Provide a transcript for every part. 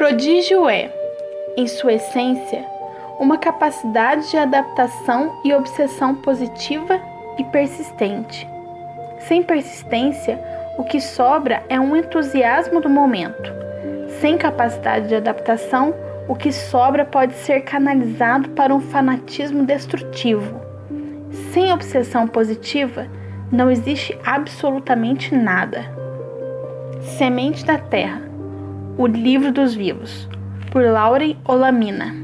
Prodígio é, em sua essência, uma capacidade de adaptação e obsessão positiva e persistente. Sem persistência, o que sobra é um entusiasmo do momento. Sem capacidade de adaptação, o que sobra pode ser canalizado para um fanatismo destrutivo. Sem obsessão positiva, não existe absolutamente nada. Semente da Terra O Livro dos Vivos, por Lauren Olamina.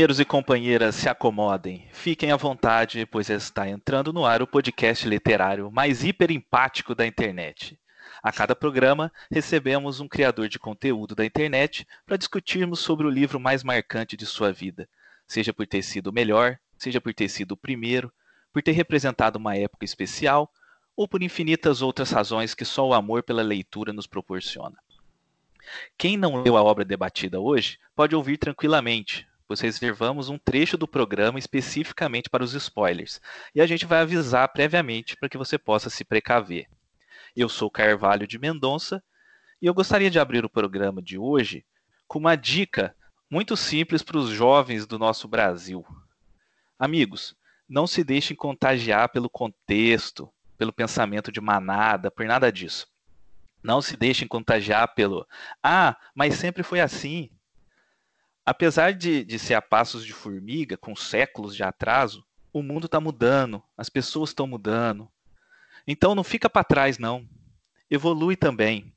Companheiros e companheiras, se acomodem, fiquem à vontade, pois está entrando no ar o podcast literário mais hiperempático da internet. A cada programa, recebemos um criador de conteúdo da internet para discutirmos sobre o livro mais marcante de sua vida, seja por ter sido o melhor, seja por ter sido o primeiro, por ter representado uma época especial ou por infinitas outras razões que só o amor pela leitura nos proporciona. Quem não leu a obra debatida hoje pode ouvir tranquilamente, pois reservamos um trecho do programa especificamente para os spoilers, e a gente vai avisar previamente para que você possa se precaver. Eu sou Carvalho de Mendonça e eu gostaria de abrir o programa de hoje com uma dica muito simples para os jovens do nosso Brasil. Amigos, não se deixem contagiar pelo contexto, pelo pensamento de manada, por nada disso. Não se deixem contagiar pelo ah, mas sempre foi assim apesar de, de ser a passos de formiga, com séculos de atraso, o mundo está mudando, as pessoas estão mudando. Então não fica para trás, não. Evolui também.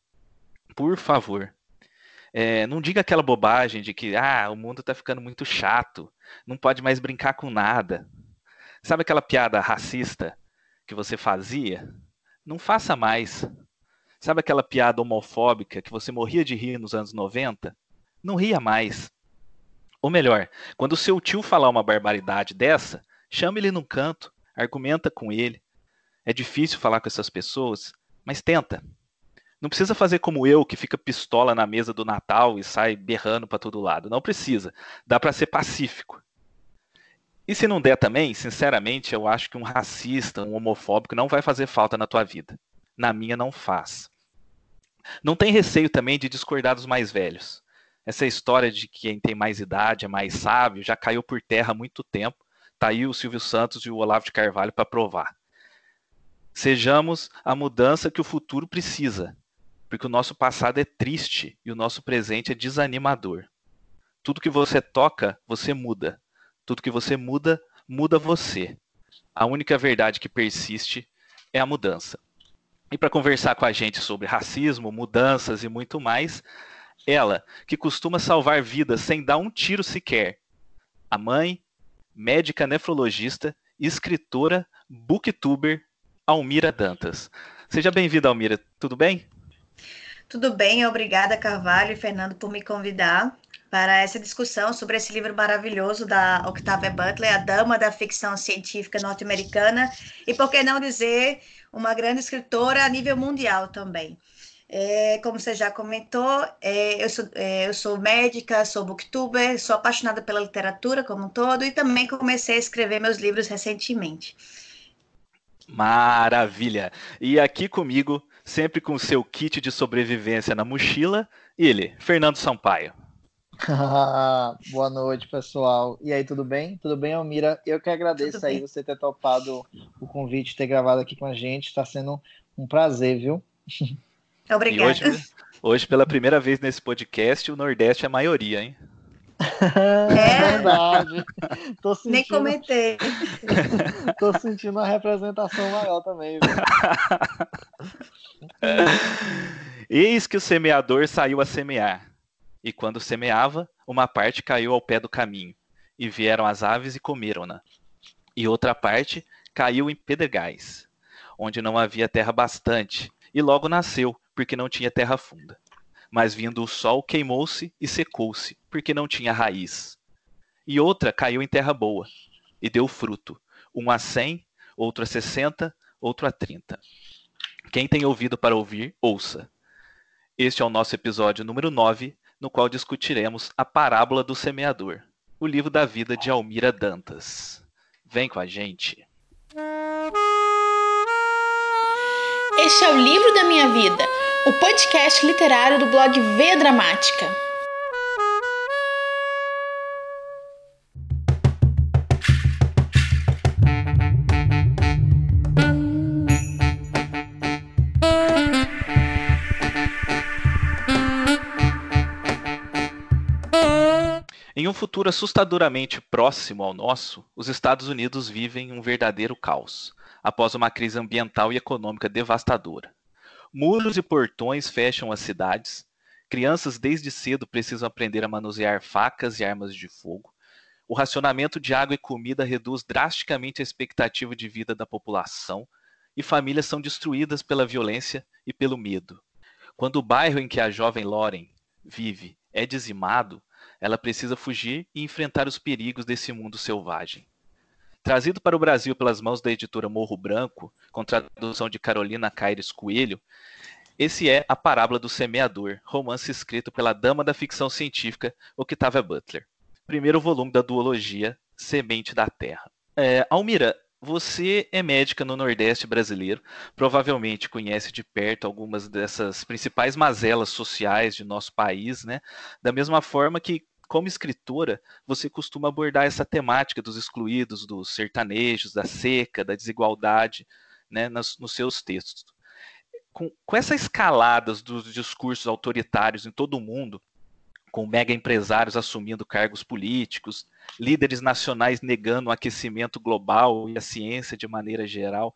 Por favor. É, não diga aquela bobagem de que ah, o mundo está ficando muito chato, não pode mais brincar com nada. Sabe aquela piada racista que você fazia? Não faça mais. Sabe aquela piada homofóbica que você morria de rir nos anos 90? Não ria mais. Ou melhor, quando o seu tio falar uma barbaridade dessa, chame ele num canto, argumenta com ele. É difícil falar com essas pessoas, mas tenta. Não precisa fazer como eu, que fica pistola na mesa do Natal e sai berrando para todo lado. Não precisa. Dá para ser pacífico. E se não der também, sinceramente, eu acho que um racista, um homofóbico não vai fazer falta na tua vida. Na minha não faz. Não tem receio também de discordar dos mais velhos. Essa história de que quem tem mais idade é mais sábio já caiu por terra há muito tempo. Tá aí o Silvio Santos e o Olavo de Carvalho para provar. Sejamos a mudança que o futuro precisa, porque o nosso passado é triste e o nosso presente é desanimador. Tudo que você toca, você muda. Tudo que você muda, muda você. A única verdade que persiste é a mudança. E para conversar com a gente sobre racismo, mudanças e muito mais, ela, que costuma salvar vidas sem dar um tiro sequer. A mãe, médica nefrologista, escritora, booktuber, Almira Dantas. Seja bem-vinda, Almira. Tudo bem? Tudo bem, obrigada, Carvalho e Fernando, por me convidar para essa discussão sobre esse livro maravilhoso da Octavia Butler, a dama da ficção científica norte-americana, e por que não dizer, uma grande escritora a nível mundial também. É, como você já comentou, é, eu, sou, é, eu sou médica, sou booktuber, sou apaixonada pela literatura como um todo e também comecei a escrever meus livros recentemente. Maravilha! E aqui comigo, sempre com o seu kit de sobrevivência na mochila, ele, Fernando Sampaio. Boa noite, pessoal. E aí, tudo bem? Tudo bem, Almira? Eu que agradeço aí você ter topado o convite, ter gravado aqui com a gente. Está sendo um prazer, viu? Obrigada. Hoje, hoje, pela primeira vez nesse podcast, o Nordeste é a maioria, hein? É verdade. Tô sentindo... Nem comentei. Tô sentindo uma representação maior também. Eis que o semeador saiu a semear. E quando semeava, uma parte caiu ao pé do caminho, e vieram as aves e comeram-na. E outra parte caiu em pedregais, onde não havia terra bastante, e logo nasceu, porque não tinha terra funda. Mas vindo o sol, queimou-se e secou-se, porque não tinha raiz. E outra caiu em terra boa, e deu fruto, um a cem, outro a sessenta, outro a trinta. Quem tem ouvido para ouvir, ouça. Este é o nosso episódio número 9, no qual discutiremos a parábola do semeador, o livro da vida de Almira Dantas. Vem com a gente. Este é o livro da minha vida, o podcast literário do blog V Dramática. Em um futuro assustadoramente próximo ao nosso, os Estados Unidos vivem um verdadeiro caos, após uma crise ambiental e econômica devastadora. Muros e portões fecham as cidades, crianças desde cedo precisam aprender a manusear facas e armas de fogo, o racionamento de água e comida reduz drasticamente a expectativa de vida da população, e famílias são destruídas pela violência e pelo medo. Quando o bairro em que a jovem Lauren vive é dizimado, ela precisa fugir e enfrentar os perigos desse mundo selvagem. Trazido para o Brasil pelas mãos da editora Morro Branco, com tradução de Carolina Caires Coelho, esse é A Parábola do Semeador, romance escrito pela dama da ficção científica Octavia Butler. Primeiro volume da duologia Semente da Terra. É, Almira, você é médica no Nordeste brasileiro, provavelmente conhece de perto algumas dessas principais mazelas sociais de nosso país, né? Da mesma forma que como escritora, você costuma abordar essa temática dos excluídos, dos sertanejos, da seca, da desigualdade, né, nos, nos seus textos. Com, com essa escalada dos discursos autoritários em todo o mundo, com mega empresários assumindo cargos políticos, líderes nacionais negando o aquecimento global e a ciência de maneira geral,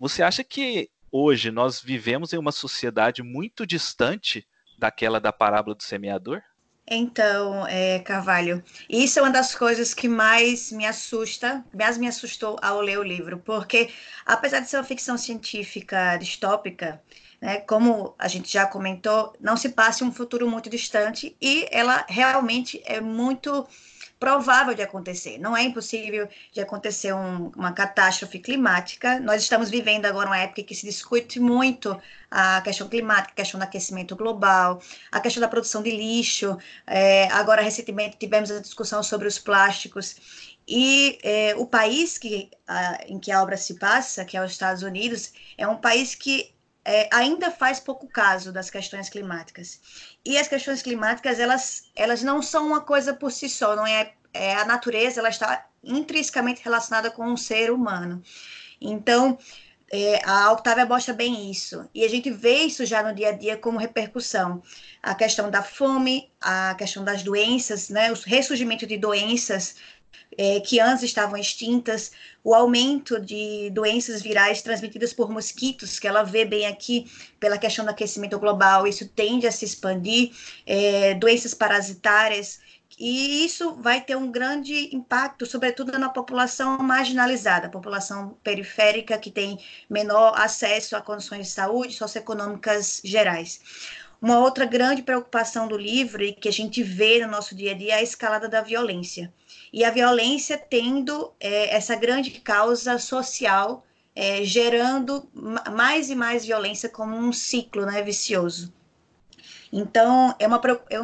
você acha que hoje nós vivemos em uma sociedade muito distante daquela da parábola do semeador? Então, é, Carvalho, isso é uma das coisas que mais me assusta, mais me assustou ao ler o livro, porque apesar de ser uma ficção científica distópica, né, como a gente já comentou, não se passa em um futuro muito distante e ela realmente é muito provável de acontecer. Não é impossível de acontecer um, uma catástrofe climática. Nós estamos vivendo agora uma época que se discute muito a questão climática, a questão do aquecimento global, a questão da produção de lixo. É, agora, recentemente, tivemos a discussão sobre os plásticos. E é, o país que, a, em que a obra se passa, que é os Estados Unidos, é um país que é, ainda faz pouco caso das questões climáticas. E as questões climáticas, elas, elas não são uma coisa por si só, não é, é a natureza, ela está intrinsecamente relacionada com o ser humano. Então, é, a Octavia mostra bem isso. E a gente vê isso já no dia a dia como repercussão. A questão da fome, a questão das doenças, né, o ressurgimento de doenças é, que antes estavam extintas, o aumento de doenças virais transmitidas por mosquitos, que ela vê bem aqui pela questão do aquecimento global, isso tende a se expandir, é, doenças parasitárias, e isso vai ter um grande impacto, sobretudo na população marginalizada, população periférica que tem menor acesso a condições de saúde socioeconômicas gerais. Uma outra grande preocupação do livro e que a gente vê no nosso dia a dia é a escalada da violência e a violência tendo é, essa grande causa social, é, gerando mais e mais violência como um ciclo né, vicioso. Então, é uma, é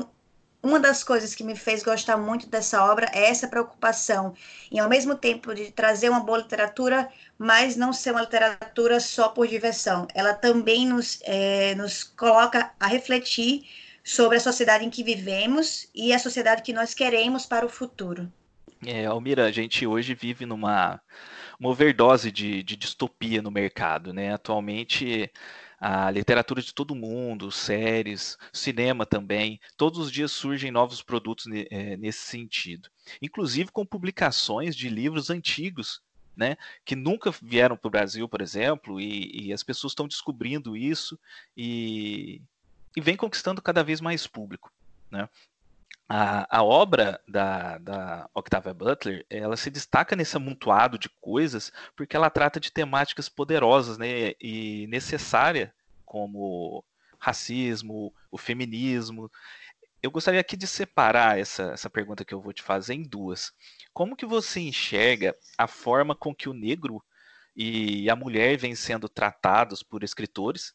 uma das coisas que me fez gostar muito dessa obra é essa preocupação em, ao mesmo tempo, de trazer uma boa literatura, mas não ser uma literatura só por diversão. Ela também nos, é, nos coloca a refletir sobre a sociedade em que vivemos e a sociedade que nós queremos para o futuro. É, Almira, a gente hoje vive numa uma overdose de, de distopia no mercado, né? Atualmente a literatura de todo mundo, séries, cinema também, todos os dias surgem novos produtos é, nesse sentido. Inclusive com publicações de livros antigos, né, que nunca vieram para o Brasil, por exemplo, e, e as pessoas estão descobrindo isso e, e vem conquistando cada vez mais público. Né? A, a, obra da, da, Octavia Butler, ela se destaca nesse amontoado de coisas porque ela trata de temáticas poderosas né, e necessárias como racismo, o feminismo. Eu gostaria aqui de separar essa, essa pergunta que eu vou te fazer em duas. Como que você enxerga a forma com que o negro e a mulher vêm sendo tratados por escritores,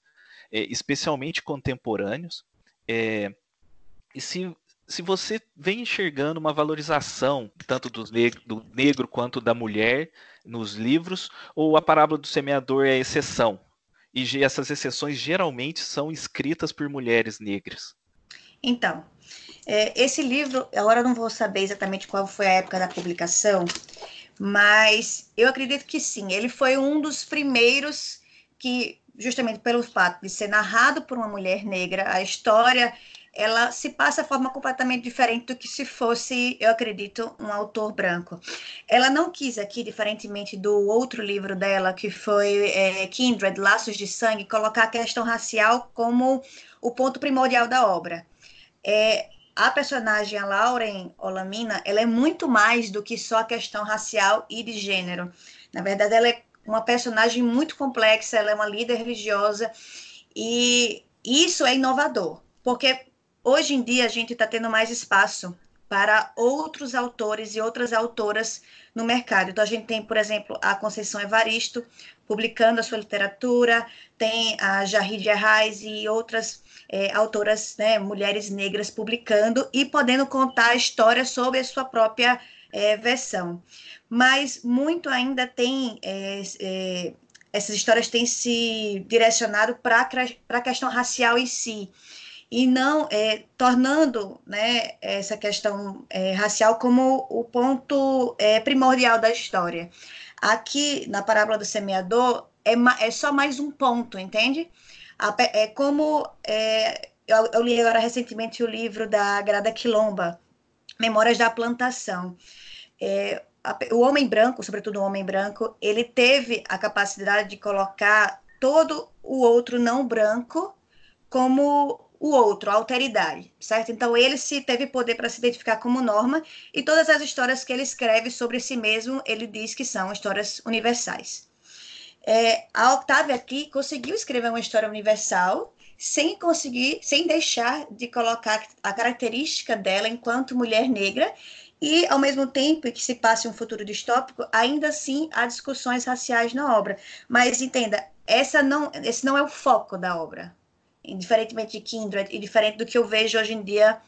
é, especialmente contemporâneos? É, e se, se você vem enxergando uma valorização tanto do negro, do negro quanto da mulher nos livros, ou a parábola do semeador é exceção? E essas exceções geralmente são escritas por mulheres negras. Então, é, esse livro, agora eu não vou saber exatamente qual foi a época da publicação, mas eu acredito que sim, ele foi um dos primeiros que, justamente pelo fato de ser narrado por uma mulher negra, a história ela se passa de forma completamente diferente do que se fosse, eu acredito, um autor branco. Ela não quis aqui, diferentemente do outro livro dela, que foi é, Kindred, Laços de Sangue, colocar a questão racial como o ponto primordial da obra. É, a personagem, a Lauren Olamina, ela é muito mais do que só a questão racial e de gênero. Na verdade, ela é uma personagem muito complexa, ela é uma líder religiosa e isso é inovador, porque hoje em dia a gente está tendo mais espaço para outros autores e outras autoras no mercado. Então, a gente tem, por exemplo, a Conceição Evaristo publicando a sua literatura, tem a Jarrid Arraes e outras é, autoras, né, mulheres negras publicando e podendo contar a história sobre a sua própria é, versão. Mas muito ainda tem, é, é essas histórias têm se direcionado para a questão racial em si e não é, tornando né, essa questão é, racial como o ponto é, primordial da história. Aqui, na parábola do semeador, é, é só mais um ponto, entende? é como é, eu, eu, li agora recentemente o livro da Grada Quilomba, Memórias da Plantação. É, o homem branco, sobretudo o homem branco, ele teve a capacidade de colocar todo o outro não branco como o outro, a alteridade, certo? Então ele se teve poder para se identificar como norma e todas as histórias que ele escreve sobre si mesmo, ele diz que são histórias universais. É, a Octavia aqui conseguiu escrever uma história universal sem conseguir, sem deixar de colocar a característica dela enquanto mulher negra e, ao mesmo tempo que se passe um futuro distópico, ainda assim há discussões raciais na obra. Mas entenda, essa não, esse não é o foco da obra diferentemente de Kindred e diferente do que eu vejo hoje em dia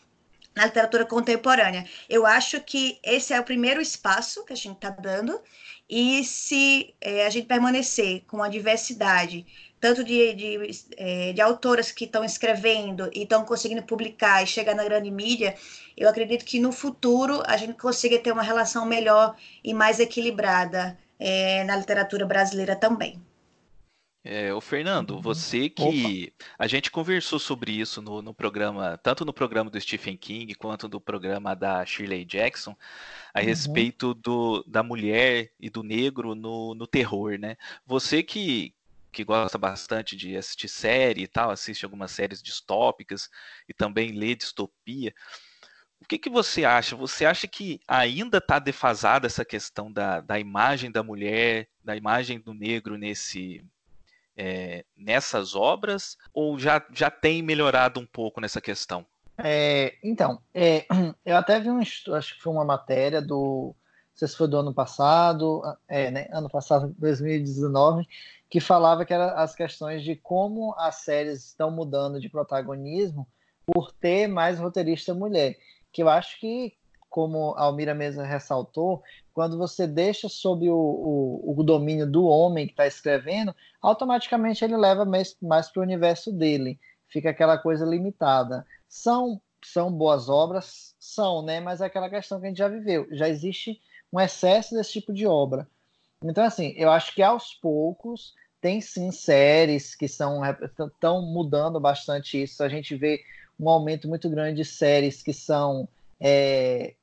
na literatura contemporânea. Eu acho que esse é o primeiro espaço que a gente está dando, e se é, a gente permanecer com a diversidade, tanto de, de, é, de autoras que estão escrevendo e estão conseguindo publicar e chegar na grande mídia, eu acredito que no futuro a gente consiga ter uma relação melhor e mais equilibrada é, na literatura brasileira também. É, o Fernando, uhum. você que Opa. a gente conversou sobre isso no, no, programa, tanto no programa do Stephen King quanto no programa da Shirley Jackson, a uhum. respeito do, da mulher e do negro no, no terror, né? Você que, que gosta bastante de assistir série e tal, assiste algumas séries distópicas e também lê distopia. O que, que você acha? Você acha que ainda está defasada essa questão da, da imagem da mulher, da imagem do negro nesse, é, nessas obras ou já, já tem melhorado um pouco nessa questão? É, então, é, eu até vi um acho que foi uma matéria do, não sei se foi do ano passado, é, né, ano passado, 2019, que falava que eram as questões de como as séries estão mudando de protagonismo por ter mais roteirista mulher. Que eu acho que como a Almira mesmo ressaltou, quando você deixa sob o, o, o domínio do homem que está escrevendo, automaticamente ele leva mais, mais para o universo dele. Fica aquela coisa limitada. São, são boas obras? São, né? Mas é aquela questão que a gente já viveu. Já existe um excesso desse tipo de obra. Então, assim, eu acho que aos poucos tem sim séries que são estão mudando bastante isso. A gente vê um aumento muito grande de séries que são é,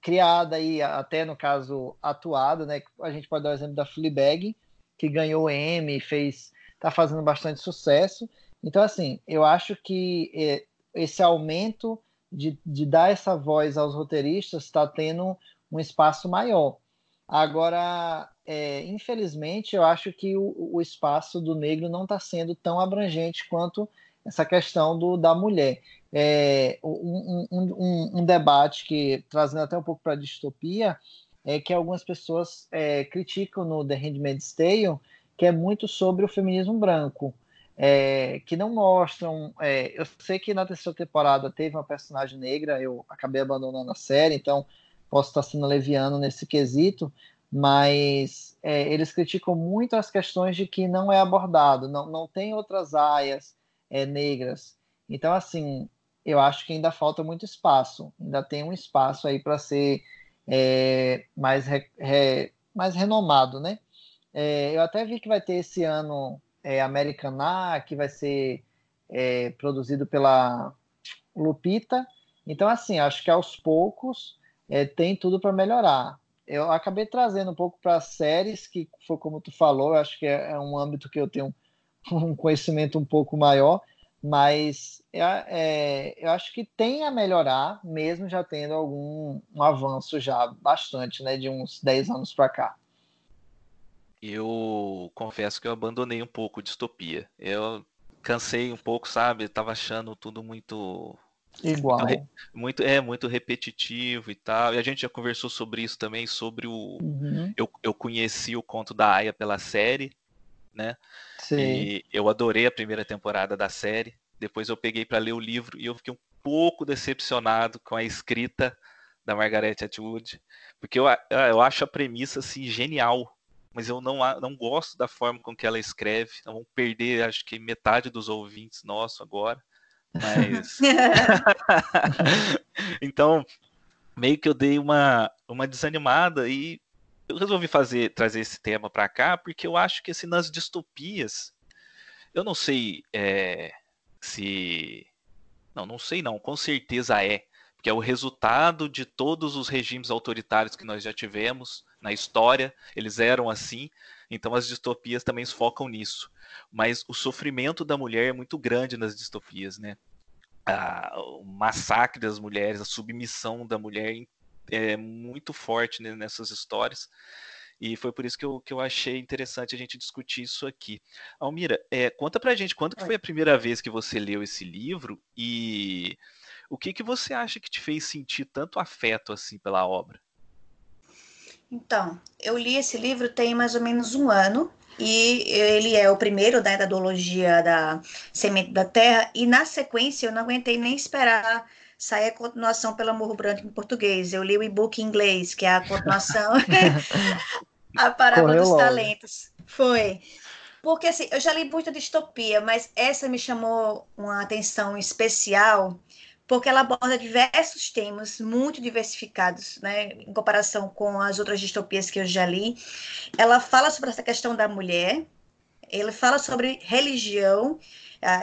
criada aí, até no caso atuada, né? A gente pode dar o exemplo da Fleabag, que ganhou o Emmy, fez, tá fazendo bastante sucesso. Então, assim, eu acho que é, esse aumento de, de dar essa voz aos roteiristas está tendo um espaço maior. Agora, é, infelizmente, eu acho que o, o espaço do negro não está sendo tão abrangente quanto essa questão do, da mulher. É, um, um, um, debate que, trazendo até um pouco para a distopia, é que algumas pessoas é, criticam no The Handmaid's Tale, que é muito sobre o feminismo branco é, que não mostram. É, eu sei que na terceira temporada teve uma personagem negra, eu acabei abandonando a série, então posso estar sendo leviano nesse quesito, mas é, eles criticam muito as questões de que não é abordado, não, não tem outras aias é, negras. Então, assim, eu acho que ainda falta muito espaço, ainda tem um espaço aí para ser é, mais, re, re, mais renomado, né? É, eu até vi que vai ter esse ano é, Americaná, que vai ser é, produzido pela Lupita. Então, assim, acho que aos poucos é, tem tudo para melhorar. Eu acabei trazendo um pouco para séries, que foi como tu falou, acho que é, é, um âmbito que eu tenho um conhecimento um pouco maior, mas é, eu acho que tem a melhorar, mesmo já tendo algum um avanço já bastante, né, de uns 10 anos para cá eu confesso que eu abandonei um pouco distopia. Eu cansei um pouco, sabe? Tava achando tudo muito igual. Muito, muito, é muito repetitivo e tal. E a gente já conversou sobre isso também sobre o uhum. eu, eu conheci o conto da Aya pela série, né? Sim. E eu adorei a primeira temporada da série. Depois eu peguei para ler o livro e eu fiquei um pouco decepcionado com a escrita da Margaret Atwood, porque eu, eu acho a premissa assim genial mas eu não, não gosto da forma com que ela escreve. Então vamos perder, acho que metade dos ouvintes nossos agora. Mas. então, meio que eu dei uma, uma desanimada e eu resolvi fazer trazer esse tema para cá porque eu acho que assim, nas distopias, eu não sei é, se. Não, não sei não, com certeza é. Porque é o resultado de todos os regimes autoritários que nós já tivemos na história, eles eram assim, então as distopias também focam nisso. Mas o sofrimento da mulher é muito grande nas distopias, né? O massacre das mulheres, a submissão da mulher é muito forte nessas histórias. E foi por isso que eu, que eu achei interessante a gente discutir isso aqui. Almira, é, conta pra gente quando que foi a primeira vez que você leu esse livro e o que, que você acha que te fez sentir tanto afeto assim pela obra? Então, eu li esse livro tem mais ou menos um ano e ele é o primeiro né, da duologia da Semente da Terra e na sequência eu não aguentei nem esperar sair a continuação pelo Morro Branco em português. Eu li o e-book em inglês, que é a continuação A Parábola Correu dos logo. Talentos. Foi. Porque assim, eu já li muita distopia, mas essa me chamou uma atenção especial porque ela aborda diversos temas muito diversificados, né, em comparação com as outras distopias que eu já li. Ela fala sobre essa questão da mulher, ela fala sobre religião,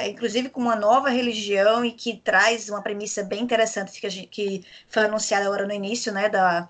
inclusive com uma nova religião e que traz uma premissa bem interessante que, que foi anunciada agora no início, né, da,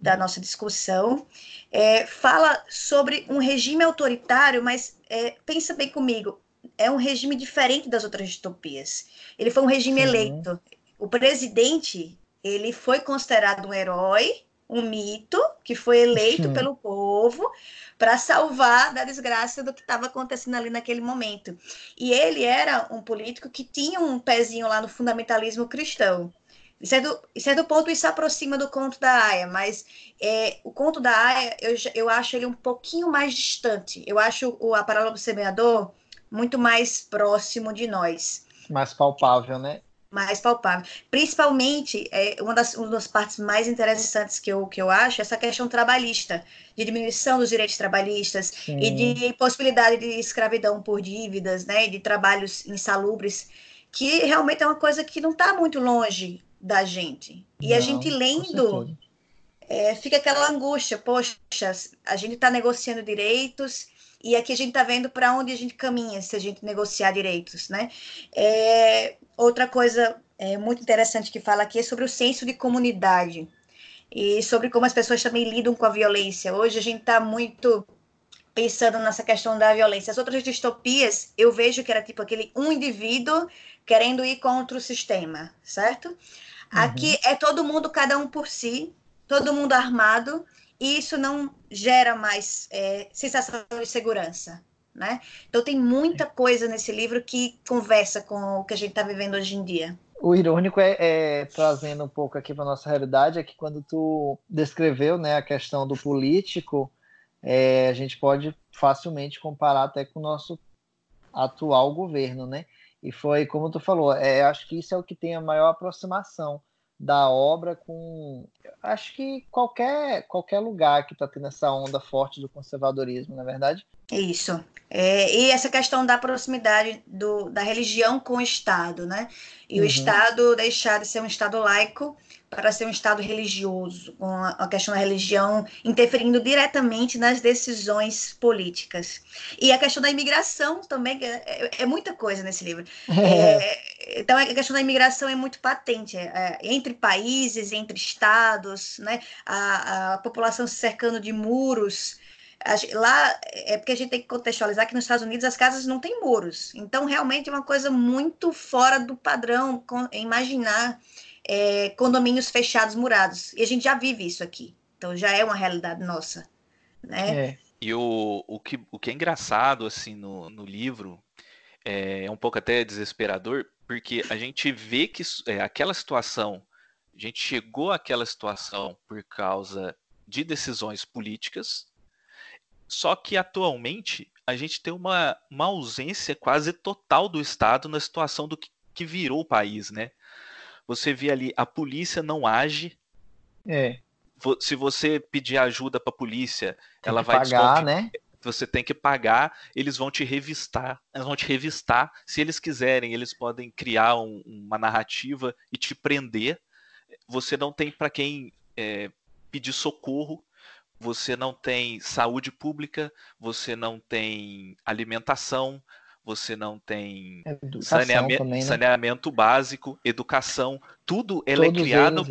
da nossa discussão. É, fala sobre um regime autoritário, mas é, pensa bem comigo, é um regime diferente das outras distopias. Ele foi um regime eleito. O presidente, ele foi considerado um herói, um mito, que foi eleito Sim. pelo povo para salvar da desgraça do que estava acontecendo ali naquele momento. E ele era um político que tinha um pezinho lá no fundamentalismo cristão. De certo, de certo ponto, isso aproxima do conto da Aya, mas é, o conto da Aya, eu, eu acho ele um pouquinho mais distante. Eu acho o, a Parábola do Semeador muito mais próximo de nós. Mais palpável, né? Mais palpável. Principalmente, é, uma, das, uma das partes mais interessantes que eu, que eu acho é essa questão trabalhista, de diminuição dos direitos trabalhistas Sim. e de possibilidade de escravidão por dívidas, né, de trabalhos insalubres, que realmente é uma coisa que não está muito longe da gente. E não, a gente lendo, é, fica aquela angústia, poxa, a gente está negociando direitos e aqui a gente está vendo para onde a gente caminha se a gente negociar direitos, né? É, outra coisa é, muito interessante que fala aqui é sobre o senso de comunidade e sobre como as pessoas também lidam com a violência. Hoje a gente está muito pensando nessa questão da violência. As outras distopias, eu vejo que era tipo aquele um indivíduo querendo ir contra o sistema, certo? Uhum. Aqui é todo mundo, cada um por si, todo mundo armado, e isso não gera mais é, sensação de segurança. Né? Então tem muita coisa nesse livro que conversa com o que a gente está vivendo hoje em dia. O irônico é, é trazendo um pouco aqui para nossa realidade é que quando tu descreveu né, a questão do político, é, a gente pode facilmente comparar até com o nosso atual governo, né? E foi como tu falou, é, acho que isso é o que tem a maior aproximação da obra com acho que qualquer qualquer lugar que está tendo essa onda forte do conservadorismo, na verdade. Isso. É, e essa questão da proximidade do, da religião com o Estado, né? E uhum. o Estado deixar de ser um Estado laico para ser um Estado religioso, com a, questão da religião interferindo diretamente nas decisões políticas. E a questão da imigração também, é, é, é muita coisa nesse livro. É, então, a questão da imigração é muito patente, é, é entre países, entre estados, né? a, a população se cercando de muros, lá é porque a gente tem que contextualizar que nos Estados Unidos as casas não têm muros. Então, realmente é uma coisa muito fora do padrão imaginar é, condomínios fechados, murados. E a gente já vive isso aqui. Então já é uma realidade nossa. Né? É. E o, o, que, o que é engraçado assim no, no livro é, é um pouco até desesperador, porque a gente vê que é, aquela situação, a gente chegou àquela situação por causa de decisões políticas, só que atualmente a gente tem uma, uma ausência quase total do Estado na situação do que, que virou o país, né? Você vê ali, a polícia não age. É. Se você pedir ajuda para a polícia, tem ela vai pagar, né? Você tem que pagar, eles vão te revistar, eles vão te revistar. Se eles quiserem, eles podem criar um, uma narrativa e te prender. Você não tem para quem é, pedir socorro, você não tem saúde pública, você não tem alimentação, você não tem saneamento, também, né? saneamento, básico, educação, tudo ela é criado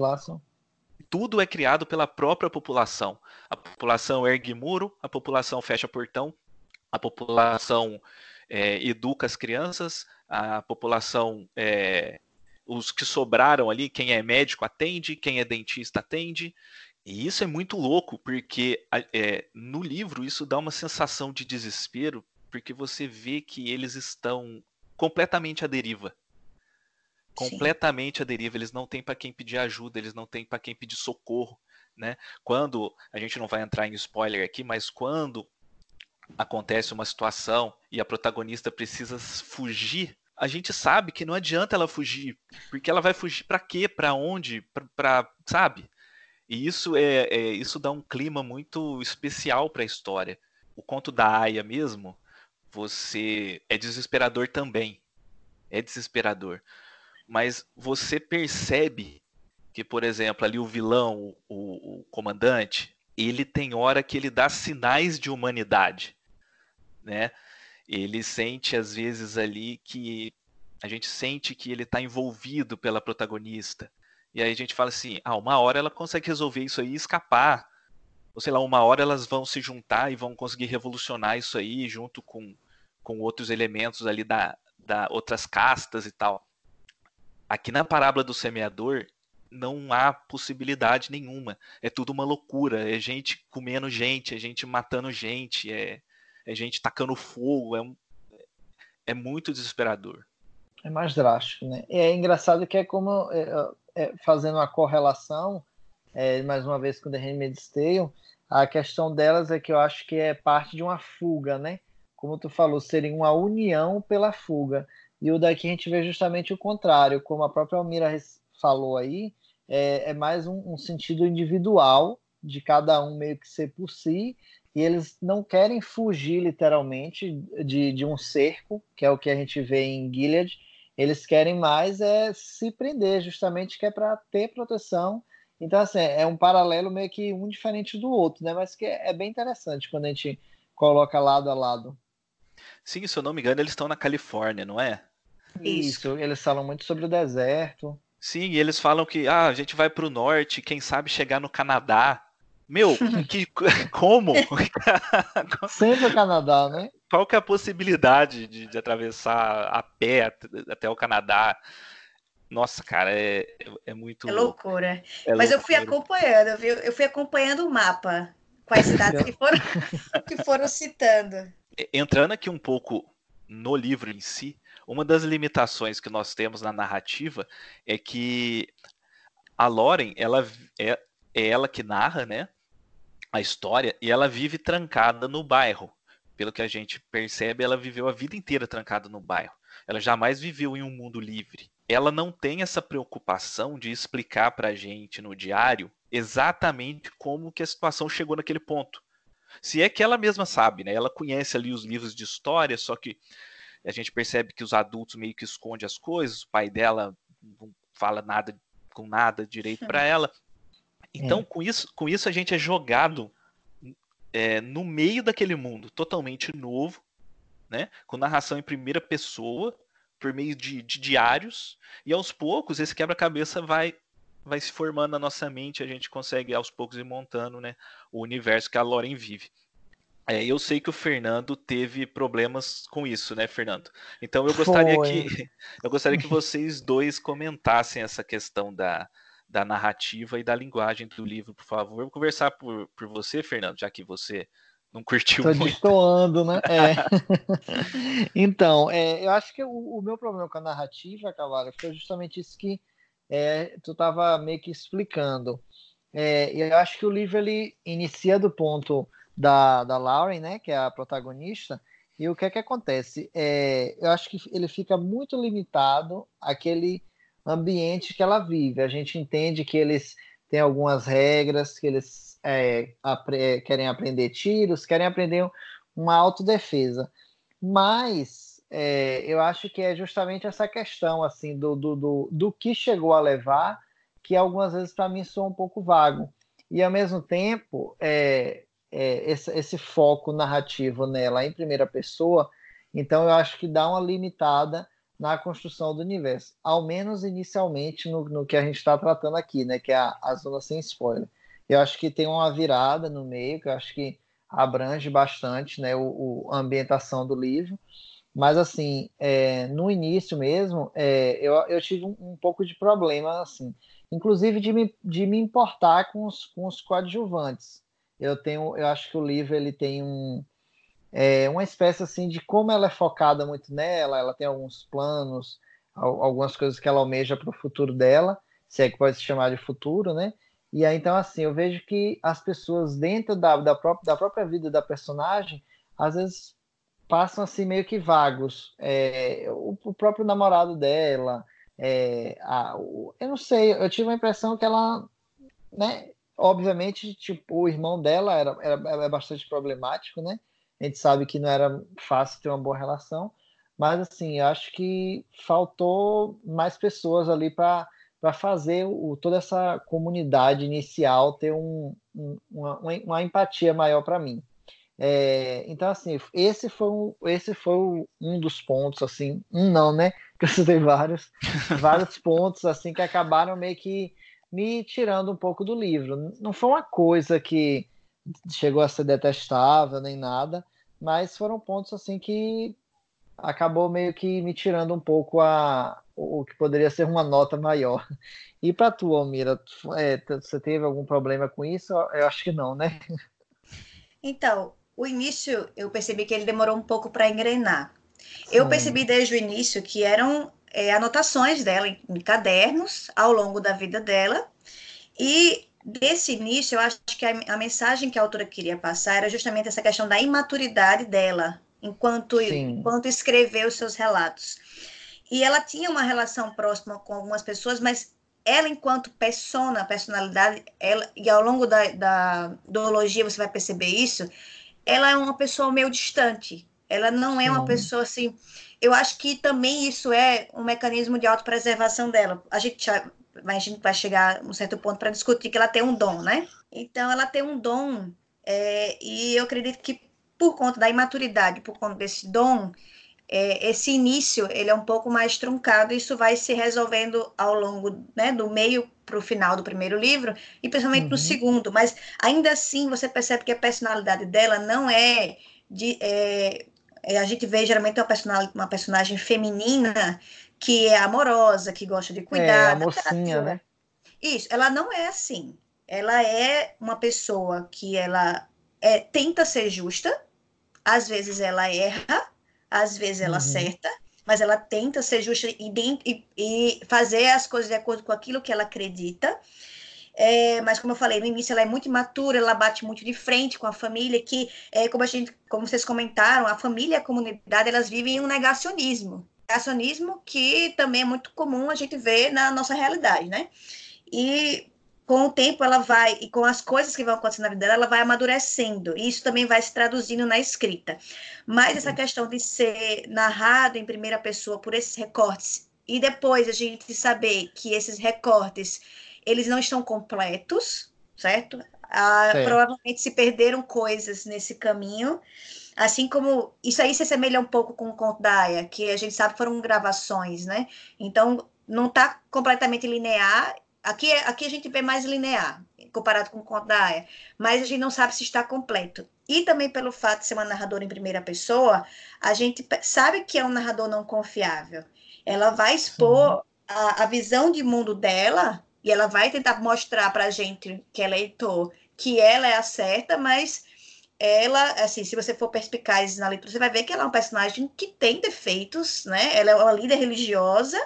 tudo é criado pela própria população. A população ergue muro, a população fecha portão, a população é, educa as crianças, a população é, os que sobraram ali, quem é médico atende, quem é dentista atende. E isso é muito louco, porque é, no livro isso dá uma sensação de desespero, porque você vê que eles estão completamente à deriva. Completamente Sim. à deriva. Eles não têm para quem pedir ajuda, eles não têm para quem pedir socorro. Né? Quando, a gente não vai entrar em spoiler aqui, mas quando acontece uma situação e a protagonista precisa fugir, a gente sabe que não adianta ela fugir, porque ela vai fugir para quê? Para onde? Para, sabe? E isso é, é, isso dá um clima muito especial para a história. O conto da Aya mesmo, você é desesperador também. É desesperador. Mas você percebe que, por exemplo, ali o vilão, o, o comandante, ele tem hora que ele dá sinais de humanidade, né? Ele sente às vezes ali que a gente sente que ele está envolvido pela protagonista. E aí a gente fala assim, ah, uma hora ela consegue resolver isso aí e escapar ou sei lá, uma hora elas vão se juntar e vão conseguir revolucionar isso aí junto com, com outros elementos ali da, da outras castas e tal. Aqui na parábola do semeador não há possibilidade nenhuma. É tudo uma loucura. É gente comendo gente, é gente matando gente, é, é gente tacando fogo. É, é muito desesperador. É mais drástico, né? É engraçado que é como é, fazendo uma correlação é, mais uma vez com The Handmaid's Tale, a questão delas é que eu acho que é parte de uma fuga, né? Como tu falou, seria uma união pela fuga. E o daqui a gente vê justamente o contrário, como a própria Almira falou aí, é, é mais um, um, sentido individual de cada um meio que ser por si, e eles não querem fugir literalmente de, de um cerco, que é o que a gente vê em Gilead, eles querem mais é se prender, justamente que é para ter proteção então, assim, é um paralelo meio que um diferente do outro, né? Mas que é, bem interessante quando a gente coloca lado a lado. Sim, se eu não me engano, eles estão na Califórnia, não é? Isso, eles falam muito sobre o deserto. Sim, e eles falam que ah, a gente vai para o norte, quem sabe chegar no Canadá. Meu, que, como? Sempre o Canadá, né? Qual que é a possibilidade de, de atravessar a pé até, até o Canadá? Nossa, cara, é, é muito. É loucura. É Mas loucura. eu fui acompanhando, viu? Eu fui acompanhando o mapa. com as cidades que foram, que foram citando. Entrando aqui um pouco no livro em si, uma das limitações que nós temos na narrativa é que a Lauren, ela é, é ela que narra, né, a história e ela vive trancada no bairro. Pelo que a gente percebe, ela viveu a vida inteira trancada no bairro. Ela jamais viveu em um mundo livre. Ela não tem essa preocupação de explicar para a gente no diário exatamente como que a situação chegou naquele ponto. Se é que ela mesma sabe, né? Ela conhece ali os livros de história, só que a gente percebe que os adultos meio que escondem as coisas, o pai dela não fala nada com nada direito para ela. Então, é. com, isso, com isso, a gente é jogado é, no meio daquele mundo totalmente novo, né? com narração em primeira pessoa, por meio de, de diários, e aos poucos esse quebra-cabeça vai vai se formando na nossa mente, a gente consegue aos poucos ir montando né, o universo que a Loren vive. É, eu sei que o Fernando teve problemas com isso, né, Fernando? Então eu gostaria Foi. que eu gostaria que vocês dois comentassem essa questão da, da narrativa e da linguagem do livro, por favor. Vou conversar por, por você, Fernando, já que você não curtiu Tô muito. destoando, né? É. então, é, eu acho que o, o, meu problema com a narrativa, Cavalo, foi justamente isso que é, tu estava meio que explicando. É, eu acho que o livro ele inicia do ponto da, da Lauren, né, que é a protagonista, e o que é que acontece? É, eu acho que ele fica muito limitado àquele ambiente que ela vive. A gente entende que eles têm algumas regras, que eles é, apre querem aprender tiros, querem aprender uma autodefesa. Mas é, eu acho que é justamente essa questão assim do, do, do, do que chegou a levar, que algumas vezes para mim soa um pouco vago. E ao mesmo tempo, é, é, esse, esse foco narrativo nela em primeira pessoa, então eu acho que dá uma limitada na construção do universo, ao menos inicialmente no, no que a gente está tratando aqui, né, que é a, a, zona sem spoiler. Eu acho que tem uma virada no meio, que eu acho que abrange bastante, né, o, o a ambientação do livro, mas assim, é, no início mesmo, é, eu, eu tive um, um, pouco de problema, assim, inclusive de me, de me importar com os, com os coadjuvantes. Eu tenho, eu acho que o livro ele tem um, é uma espécie assim de como ela é focada muito nela, ela tem alguns planos, algumas coisas que ela almeja para o futuro dela, se é que pode se chamar de futuro, né? E aí, então, assim, eu vejo que as pessoas dentro da, da, própria, da própria vida da personagem, às vezes passam assim meio que vagos. É, o, o, próprio namorado dela, é, a, o, eu não sei, eu tive a impressão que ela, né? Obviamente, tipo, o irmão dela era, era, era bastante problemático, né? A gente sabe que não era fácil ter uma boa relação, mas assim, acho que faltou mais pessoas ali para para fazer o, toda essa comunidade inicial ter um, um, uma, uma, empatia maior para mim. É, então, assim, esse foi, um, esse foi um dos pontos, assim, um não, né? Que eu citei vários, vários pontos, assim, que acabaram meio que me tirando um pouco do livro. Não foi uma coisa que chegou a ser detestável nem nada, mas foram pontos assim que acabou meio que me tirando um pouco a o que poderia ser uma nota maior. E para tu, Almira, é, você teve algum problema com isso? Eu acho que não, né? Então, o início eu percebi que ele demorou um pouco para engrenar. Sim. Eu percebi desde o início que eram é, anotações dela em, em cadernos ao longo da vida dela e desse início, eu acho que a, a, mensagem que a autora queria passar era justamente essa questão da imaturidade dela, enquanto, enquanto escreveu seus relatos. E ela tinha uma relação próxima com algumas pessoas, mas ela, enquanto persona, personalidade, ela, e ao longo da, da duologia você vai perceber isso, ela é uma pessoa meio distante. Ela não é uma pessoa assim. Eu acho que também isso é um mecanismo de autopreservação dela. A gente já a gente vai chegar a um certo ponto para discutir que ela tem um dom, né? Então, ela tem um dom, é, e eu acredito que por conta da imaturidade, por conta desse dom, é, esse início ele é um pouco mais truncado, isso vai se resolvendo ao longo né, do meio para o final do primeiro livro, e principalmente uhum. no segundo, mas ainda assim você percebe que a personalidade dela não é de. É, é a gente vê geralmente uma uma personagem feminina que é amorosa, que gosta de cuidar. É, a mocinha, né? Isso, ela não é assim. Ela é uma pessoa que ela é, tenta ser justa, às vezes ela erra, às vezes ela uhum. acerta, mas ela tenta ser justa e, e, e, fazer as coisas de acordo com aquilo que ela acredita. É, mas como eu falei no início, ela é muito imatura, ela bate muito de frente com a família, que é, como a gente, como vocês comentaram, a família e a comunidade elas vivem um negacionismo, negacionismo que também é muito comum a gente ver na nossa realidade, né? E com o tempo ela vai, e com as coisas que vão acontecendo na vida dela, ela vai amadurecendo. E isso também vai se traduzindo na escrita. Mas essa questão de ser narrado em primeira pessoa por esses recortes, e depois a gente saber que esses recortes, eles não estão completos, certo? Ah, provavelmente se perderam coisas nesse caminho. Assim como isso aí se assemelha um pouco com o Conto da Aya, que a gente sabe foram gravações, né? Então, não está completamente linear Aqui, é, aqui a gente vê mais linear, comparado com o conto da Aya, mas a gente não sabe se está completo. E também pelo fato de ser uma narradora em primeira pessoa, a gente sabe que é um narrador não confiável. Ela vai expor a, a, visão de mundo dela e ela vai tentar mostrar para a gente, que é leitor, que ela é a certa, mas ela, assim, se você for perspicaz na leitura, você vai ver que ela é um personagem que tem defeitos, né? Ela é uma líder religiosa,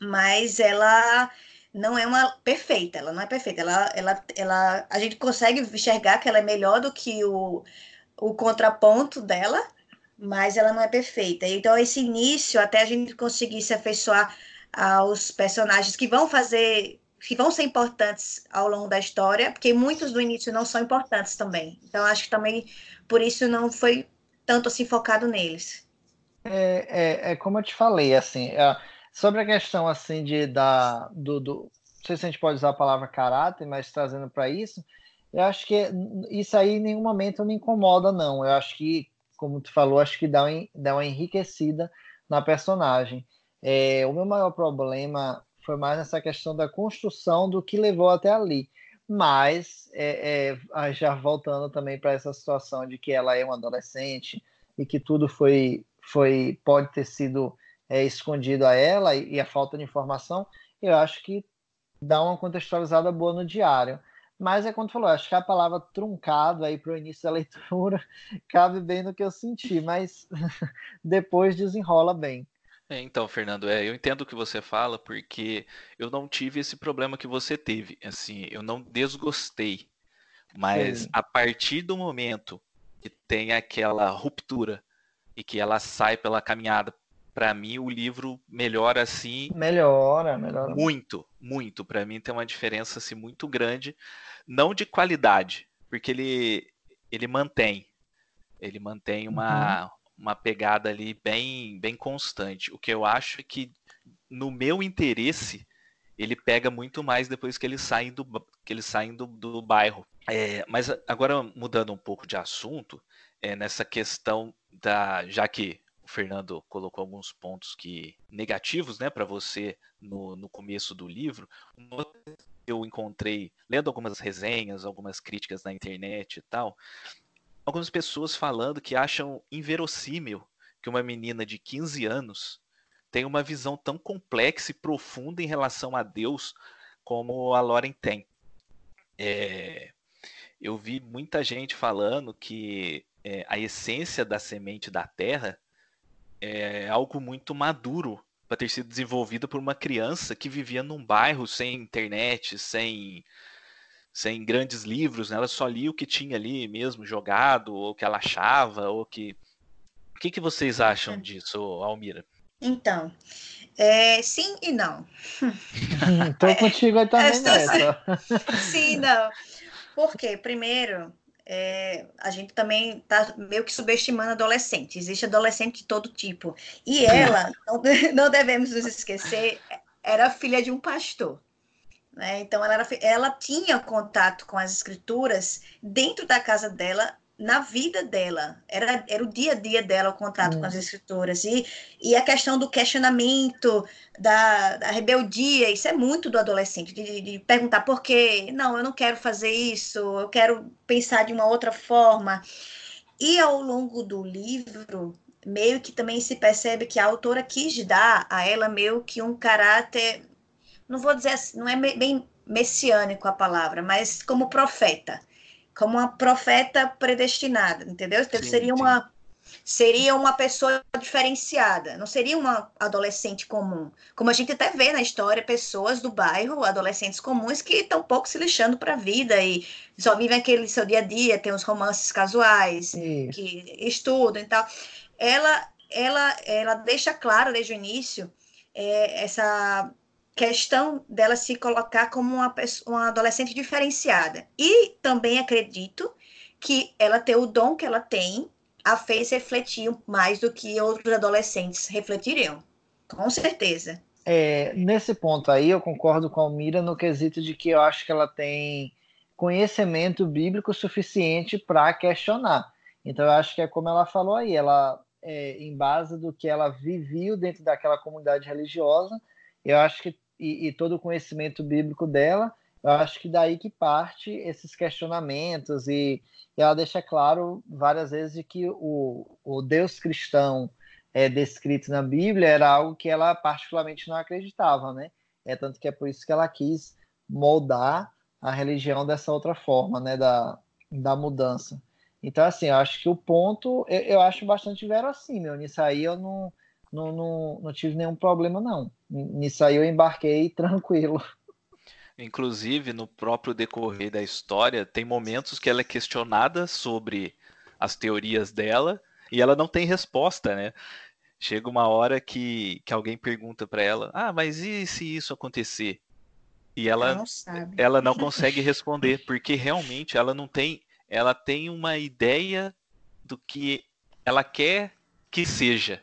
mas ela não é uma perfeita, ela não é perfeita. Ela, ela, ela, a gente consegue enxergar que ela é melhor do que o, o contraponto dela, mas ela não é perfeita. Então, esse início, até a gente conseguir se afeiçoar aos personagens que vão fazer, que vão ser importantes ao longo da história, porque muitos do início não são importantes também. Então, acho que também por isso não foi tanto assim focado neles. É, é, é como eu te falei, assim. É Sobre a questão assim de da do, do não sei se a gente pode usar a palavra caráter, mas trazendo para isso, eu acho que isso aí em nenhum momento me incomoda não. Eu acho que, como tu falou, acho que dá, um, dá uma enriquecida na personagem. É, o meu maior problema foi mais nessa questão da construção do que levou até ali. Mas, é, é, já voltando também para essa situação de que ela é uma adolescente e que tudo foi, foi pode ter sido é, escondido a ela e, e a falta de informação, eu acho que dá uma contextualizada boa no diário. Mas é quando falou, acho que a palavra truncado aí para o início da leitura cabe bem no que eu senti, mas depois desenrola bem. É, então, Fernando, é, eu entendo o que você fala, porque eu não tive esse problema que você teve. Assim, eu não desgostei. Mas Sim. a partir do momento que tem aquela ruptura e que ela sai pela caminhada para mim o livro melhora assim. Melhora, melhora. Muito, muito. Para mim tem uma diferença assim muito grande, não de qualidade, porque ele ele mantém, ele mantém uma uhum. Uma pegada ali bem bem constante. O que eu acho é que no meu interesse ele pega muito mais depois que eles saem do que eles saem do, do bairro. É, mas agora mudando um pouco de assunto, é, nessa questão da já que Fernando colocou alguns pontos que negativos, né, para você no, no começo do livro. Eu encontrei, lendo algumas resenhas, algumas críticas na internet e tal, algumas pessoas falando que acham inverossímil que uma menina de 15 anos tenha uma visão tão complexa e profunda em relação a Deus como a Lauren tem. É, eu vi muita gente falando que é, a essência da semente da terra é algo muito maduro para ter sido desenvolvido por uma criança que vivia num bairro sem internet, sem sem grandes livros, né? ela só lia o que tinha ali mesmo jogado, ou que ela achava, ou que. O que, que vocês acham é. disso, Almira? Então, é, sim e não. Estou contigo aí também nessa. Sim, não. Por quê? Primeiro, é, a gente também está meio que subestimando adolescente. Existe adolescente de todo tipo. E ela, não, não devemos nos esquecer, era filha de um pastor. Né? Então, ela, era, ela tinha contato com as escrituras dentro da casa dela na vida dela. Era, era o dia a dia dela o contato com as escritoras. E, e a questão do questionamento, da, da rebeldia, isso é muito do adolescente, de, de, perguntar por quê? Não, eu não quero fazer isso, eu quero pensar de uma outra forma. E ao longo do livro, meio que também se percebe que a autora quis dar a ela meio que um caráter, não vou dizer assim, não é bem messiânico a palavra, mas como profeta como uma profeta predestinada, entendeu? Então, sim, seria uma seria uma pessoa diferenciada, não seria uma adolescente comum. Como a gente até vê na história, pessoas do bairro, adolescentes comuns, que estão pouco se lixando para a vida e só vivem aquele seu dia a dia, tem os romances casuais, Isso. que estudam e tal. Ela, ela, ela deixa claro desde o início é, essa questão dela se colocar como uma, pessoa, uma adolescente diferenciada. E também acredito que ela ter o dom que ela tem a fez refletir mais do que outros adolescentes refletiriam. Com certeza. É, nesse ponto aí, eu concordo com a Almira no quesito de que eu acho que ela tem conhecimento bíblico suficiente para questionar. Então, eu acho que é como ela falou aí, ela, é, em base do que ela viveu dentro daquela comunidade religiosa, eu acho que e, e, todo o conhecimento bíblico dela, eu acho que daí que parte esses questionamentos e, e ela deixa claro várias vezes que o, o Deus cristão é, descrito na Bíblia era algo que ela particularmente não acreditava, né? É tanto que é por isso que ela quis moldar a religião dessa outra forma, né? Da, da mudança. Então, assim, eu acho que o ponto eu, eu acho bastante verossímil. Nisso aí eu não, não, não, não tive nenhum problema, não. Nisso aí eu embarquei tranquilo. Inclusive, no próprio decorrer da história, tem momentos que ela é questionada sobre as teorias dela e ela não tem resposta, né? Chega uma hora que, que alguém pergunta para ela: Ah, mas e se isso acontecer? E ela, não, ela não consegue responder, porque realmente ela não tem. Ela tem uma ideia do que ela quer que seja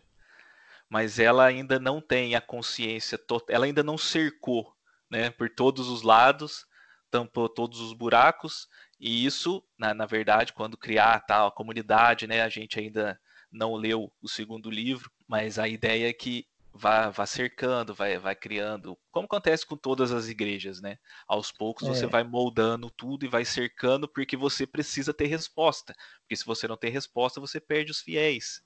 mas ela ainda não tem a consciência, ela ainda não cercou, né, por todos os lados, tampou todos os buracos, e isso, na, na verdade, quando criar tal a comunidade, né, a gente ainda não leu o segundo livro, mas a ideia é que vá, vá cercando, vai, vai criando, como acontece com todas as igrejas, né? Aos poucos é. você vai moldando tudo e vai cercando porque você precisa ter resposta. Porque se você não tem resposta, você perde os fiéis.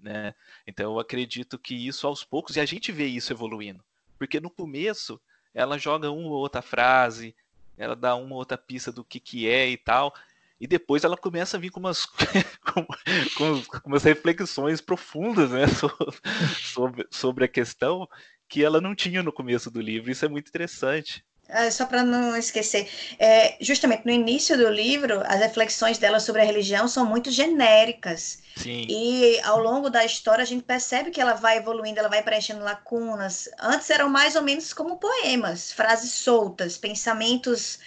Né? Então eu acredito que isso aos poucos, e a gente vê isso evoluindo. Porque no começo ela joga uma ou outra frase, ela dá uma ou outra pista do que, que é e tal, e depois ela começa a vir com umas, com, com, com umas reflexões profundas né, sobre, sobre a questão que ela não tinha no começo do livro. Isso é muito interessante. Ah, só para não esquecer, é, justamente no início do livro, as reflexões dela sobre a religião são muito genéricas. Sim. E ao longo da história a gente percebe que ela vai evoluindo, ela vai preenchendo lacunas. Antes eram mais ou menos como poemas, frases soltas, pensamentos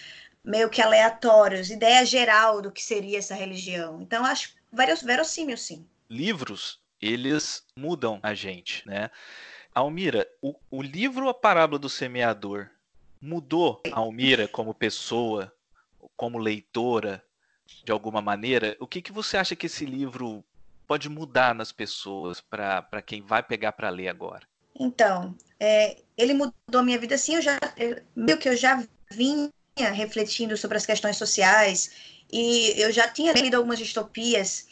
meio que aleatórios, ideia geral do que seria essa religião. Então acho verossímil, sim. Livros, eles mudam a gente, né? Almira, o, o livro A Parábola do Semeador mudou a Almira como pessoa, como leitora, de alguma maneira? O que, que você acha que esse livro pode mudar nas pessoas para quem vai pegar para ler agora? Então, é, ele mudou minha vida, sim, eu já, meio que eu já vinha refletindo sobre as questões sociais e eu já tinha lido algumas distopias,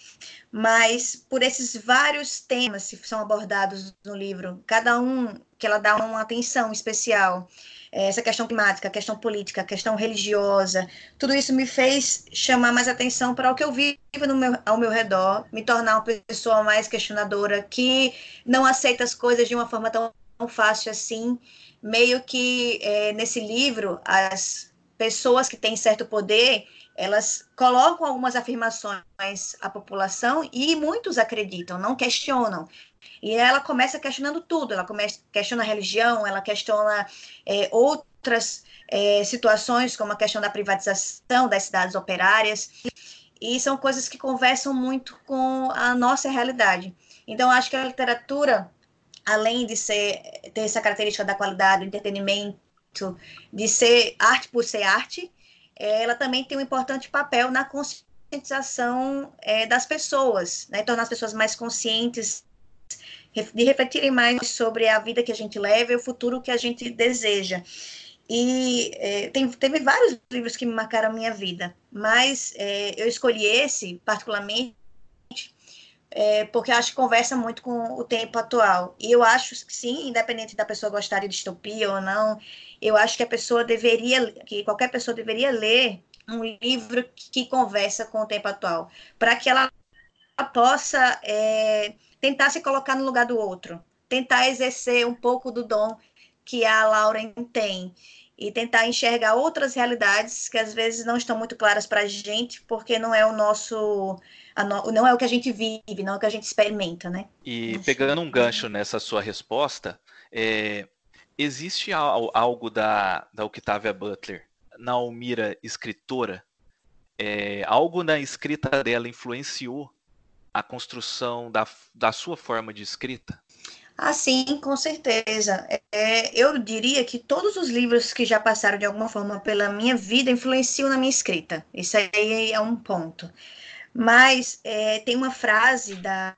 mas por esses vários temas que são abordados no livro, cada um que ela dá uma atenção especial, essa questão climática, a questão política, a questão religiosa, tudo isso me fez chamar mais atenção para o que eu vivo meu, ao meu redor, me tornar uma pessoa mais questionadora, que não aceita as coisas de uma forma tão, tão fácil assim. Meio que é, nesse livro, as pessoas que têm certo poder elas colocam algumas afirmações à população e muitos acreditam, não questionam. E ela começa questionando tudo, ela começa, questiona a religião, ela questiona é, outras é, situações, como a questão da privatização das cidades operárias, e são coisas que conversam muito com a nossa realidade. Então, acho que a literatura, além de ser, ter essa característica da qualidade, do entretenimento, de ser arte por ser arte, ela também tem um importante papel na conscientização é, das pessoas, né? tornar as pessoas mais conscientes, de refletirem mais sobre a vida que a gente leva e o futuro que a gente deseja. E é, tem, teve vários livros que marcaram a minha vida, mas é, eu escolhi esse, particularmente, é, porque acho que conversa muito com o tempo atual. E eu acho que sim, independente da pessoa gostar de distopia ou não, eu acho que a pessoa deveria, que qualquer pessoa deveria ler um livro que conversa com o tempo atual, para que ela possa é, tentar se colocar no lugar do outro, tentar exercer um pouco do dom que a Lauren tem e tentar enxergar outras realidades que às vezes não estão muito claras para a gente, porque não é o nosso, no, não é o que a gente vive, não é o que a gente experimenta, né? E pegando um gancho nessa sua resposta, é, existe algo da, da Octavia Butler, na Almira escritora? É, algo na escrita dela influenciou a construção da, da sua forma de escrita? Ah, sim, com certeza. É, eu diria que todos os livros que já passaram de alguma forma pela minha vida influenciam na minha escrita. Isso aí é um ponto. Mas é, tem uma frase da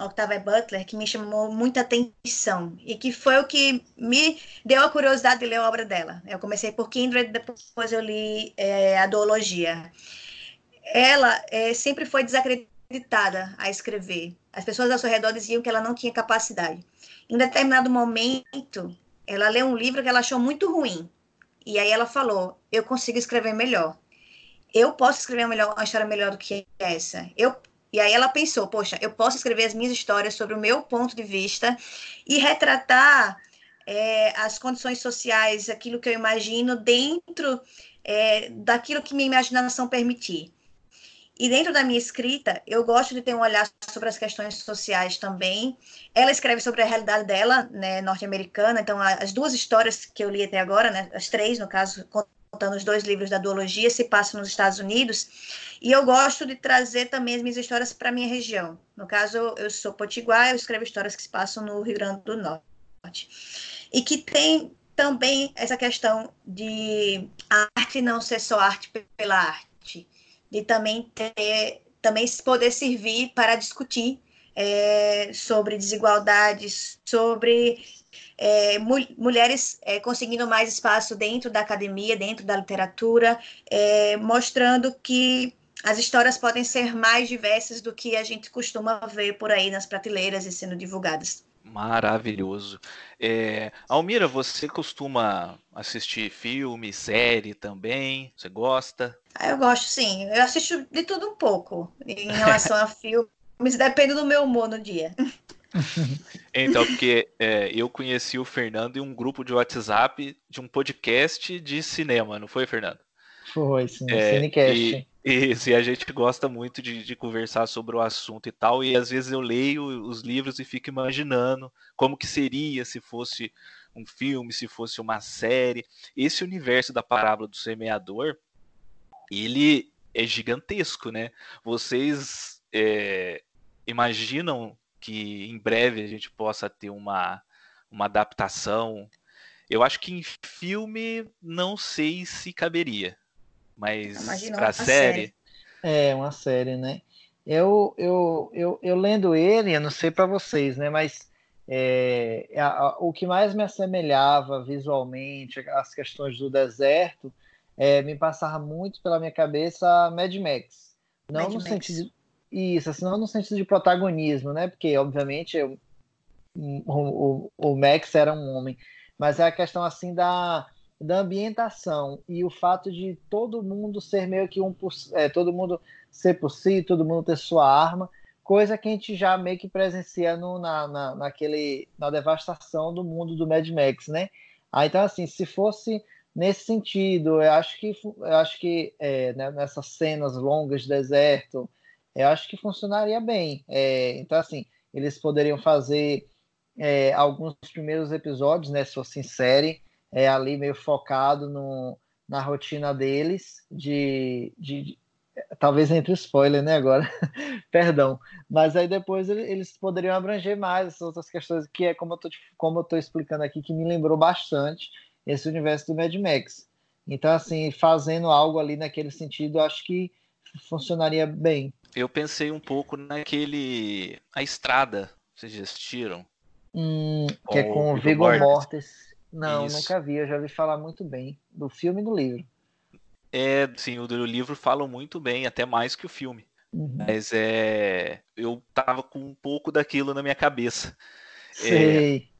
Octavia Butler que me chamou muita atenção e que foi o que me deu a curiosidade de ler a obra dela. Eu comecei por Kindred, depois eu li é, a Duologia. Ela é, sempre foi desacreditada a escrever. As pessoas ao seu redor diziam que ela não tinha capacidade. Em determinado momento, ela leu um livro que ela achou muito ruim. E aí ela falou: Eu consigo escrever melhor eu posso escrever melhor, uma história melhor do que essa. Eu, e aí ela pensou, poxa, eu posso escrever as minhas histórias sobre o meu ponto de vista e retratar é, as condições sociais, aquilo que eu imagino dentro é, daquilo que minha imaginação permitir. E dentro da minha escrita, eu gosto de ter um olhar sobre as questões sociais também. Ela escreve sobre a realidade dela, né, norte-americana. Então, as duas histórias que eu li até agora, né, as três, no caso, contando os dois livros da duologia, se passa nos Estados Unidos. E eu gosto de trazer também as minhas histórias para a minha região. No caso, eu sou potiguar, eu escrevo histórias que se passam no Rio Grande do Norte. E que tem também essa questão de arte não ser só arte pela arte, de também ter, também poder servir para discutir é, sobre desigualdades, sobre é, mulheres é, conseguindo mais espaço dentro da academia, dentro da literatura, é, mostrando que as histórias podem ser mais diversas do que a gente costuma ver por aí nas prateleiras e sendo divulgadas. Maravilhoso. É, Almira, você costuma assistir filme, série também? Você gosta? Ah, eu gosto, sim. Eu assisto de tudo um pouco em relação a filmes, depende do meu humor no dia. Então, porque é, eu conheci o Fernando em um grupo de WhatsApp de um podcast de cinema, não foi, Fernando? Foi, sim, é, Cinecast. E, isso, e a gente gosta muito de, de, conversar sobre o assunto e tal, e às vezes eu leio os livros e fico imaginando como que seria se fosse um filme, se fosse uma série. Esse universo da parábola do semeador, ele é gigantesco, né? Vocês é, imaginam que em breve a gente possa ter uma, uma adaptação. Eu acho que em filme não sei se caberia, mas para série. É, uma série, né? Eu, eu, eu, eu lendo ele, eu não sei para vocês, né? Mas é, a, a, o que mais me assemelhava visualmente as questões do deserto é, me passava muito pela minha cabeça Mad Max. Não Mad no Max. sentido isso, assim, não no sentido de protagonismo, né? Porque, obviamente, o, o, o Max era um homem, mas é a questão, assim, da, da ambientação e o fato de todo mundo ser meio que um por, é, todo mundo ser por si, todo mundo ter sua arma, coisa que a gente já meio que presencia no, na, na, naquele, na devastação do mundo do Mad Max, né? Ah, então, assim, se fosse nesse sentido, eu acho que, eu acho que é, né, nessas cenas longas de deserto, eu acho que funcionaria bem. É, então, assim, eles poderiam fazer é, alguns primeiros episódios, né, se fosse em série, é, ali meio focado no, na rotina deles, de, de, talvez entre spoiler, né, agora, perdão, mas aí depois eles poderiam abranger mais essas outras questões, que é como eu tô, como eu tô explicando aqui, que me lembrou bastante esse universo do Mad Max. Então, assim, fazendo algo ali naquele sentido, acho que funcionaria bem eu pensei um pouco naquele. A Estrada. Vocês já assistiram? Hum, que é com o Viggo Mortis. Não, Isso. nunca vi. Eu já ouvi falar muito bem do filme e do livro. É, sim, o do livro falam muito bem, até mais que o filme. Uhum. Mas é. Eu tava com um pouco daquilo na minha cabeça. Sei. É...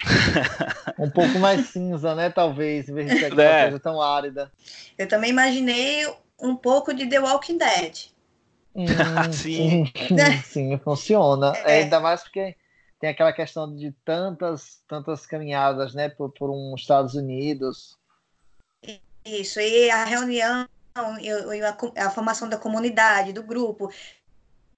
um pouco mais cinza, né? Talvez, em vez de ser aquela é. coisa tão árida. Eu também imaginei um pouco de The Walking Dead. Hum, Sim. sim, sim, funciona. É. Ainda mais porque tem aquela questão de tantas, tantas caminhadas, né, por, por um Estados Unidos. Isso, e a reunião, a, a formação da comunidade, do grupo,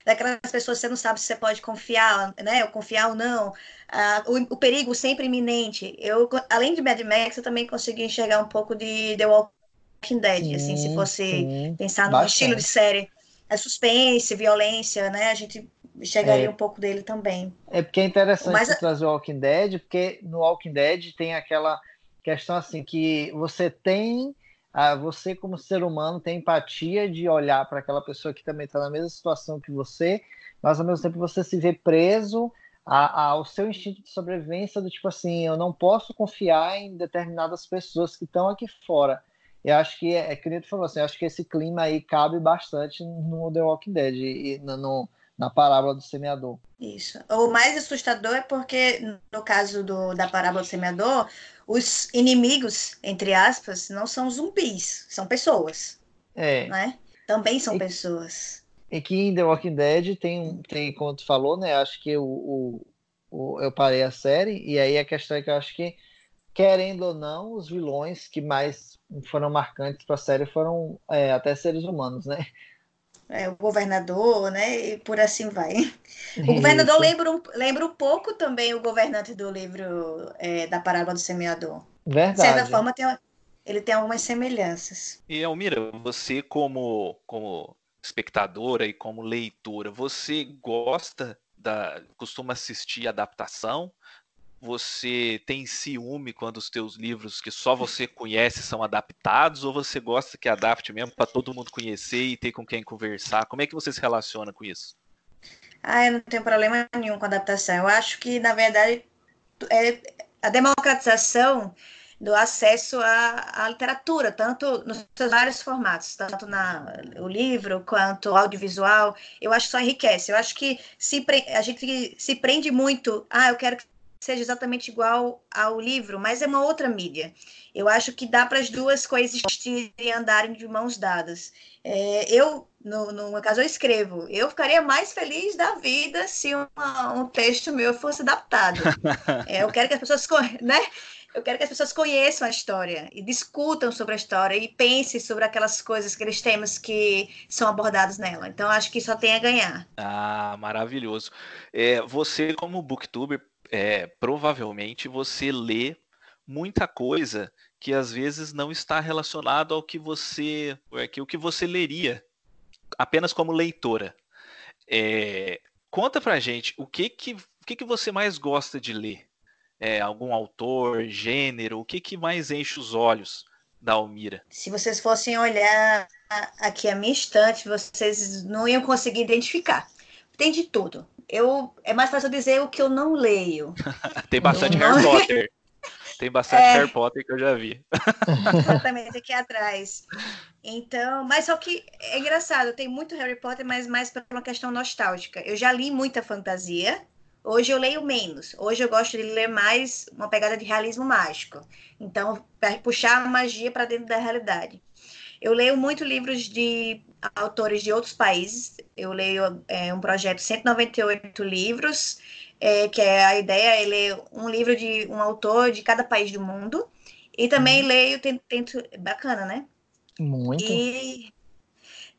daquelas pessoas que você não sabe se você pode confiar, né? Ou confiar ou não. Ah, o, o perigo sempre iminente. Eu, além de Mad Max, eu também consegui enxergar um pouco de The Walking Dead, assim, se Sim, fosse sim, pensar no bastante. estilo de série. É suspense, violência, né? A gente enxergaria É. um pouco dele também. É porque é interessante Mas você a- trazer o Walking Dead, porque no Walking Dead tem aquela questão assim que você tem, ah, você como ser humano tem empatia de olhar para aquela pessoa que também está na mesma situação que você, mas ao mesmo tempo você se vê preso a- ao seu instinto de sobrevivência do tipo assim, eu não posso confiar em determinadas pessoas que estão aqui fora. Eu acho que é, é que falou assim, eu acho que esse clima aí cabe bastante no The Walking Dead e no, no- na parábola do semeador. Isso. O mais assustador é porque, no caso do, da parábola do semeador, os inimigos, entre aspas, não são zumbis, são pessoas, É. né? Também são E- pessoas. E que em The Walking Dead tem, tem como tu falou, né? Acho que o, o, o- eu parei a série, e aí a questão é que eu acho que, querendo ou não, os vilões que mais foram marcantes para a série foram é, até seres humanos, né? É, o governador, né? E por assim vai. O governador lembra um, lembra um pouco também o governante do livro é, da parábola do semeador. De Verdade. certa forma, tem, ele tem algumas semelhanças. E Almira, você como, como espectadora e como leitora, você gosta da, costuma assistir adaptação? Você tem ciúme quando os teus livros que só você conhece são adaptados ou você gosta que adapte mesmo para todo mundo conhecer e ter com quem conversar? Como é que você se relaciona com isso? Ah, eu não tenho problema nenhum com adaptação. Eu acho que, na verdade, é a democratização do acesso à, à literatura, tanto nos seus vários formatos, tanto na, o livro quanto audiovisual, eu acho que só enriquece. Eu acho que se, a gente se prende muito, ah, eu quero que seja exatamente igual ao livro, mas é uma outra mídia. Eu acho que dá para as duas coexistirem e andarem de mãos dadas. É, eu, no, no meu caso, eu escrevo. Eu ficaria mais feliz da vida se uma- um texto meu fosse adaptado. É, eu quero que as pessoas, né? Eu quero que as pessoas conheçam a história e discutam sobre a história e pensem sobre aquelas coisas, aqueles temas que são abordados nela. Então, acho que só tem a ganhar. Ah, maravilhoso. É, você, como booktuber, é, provavelmente você lê muita coisa que às vezes não está relacionado ao que você, é, o que você leria apenas como leitora. É, conta pra gente o que que, o que que você mais gosta de ler? É, algum autor, gênero, o que que mais enche os olhos da Almira? Se vocês fossem olhar aqui a minha estante, vocês não iam conseguir identificar. Tem de tudo. Eu, é mais fácil dizer o que eu não leio. Tem bastante Não. Harry Potter. Tem bastante É. Harry Potter que eu já vi. exatamente aqui atrás. Então, mas só que é engraçado, tem muito Harry Potter, mas mais por uma questão nostálgica. Eu já li muita fantasia, hoje eu leio menos. Hoje eu gosto de ler mais uma pegada de realismo mágico. Então, puxar a magia para dentro da realidade. Eu leio muito livros de autores de outros países. Eu leio é, um projeto 198 livros, é, que é a ideia é ler um livro de um autor de cada país do mundo. E também leio, tento, tento bacana, né? Muito. E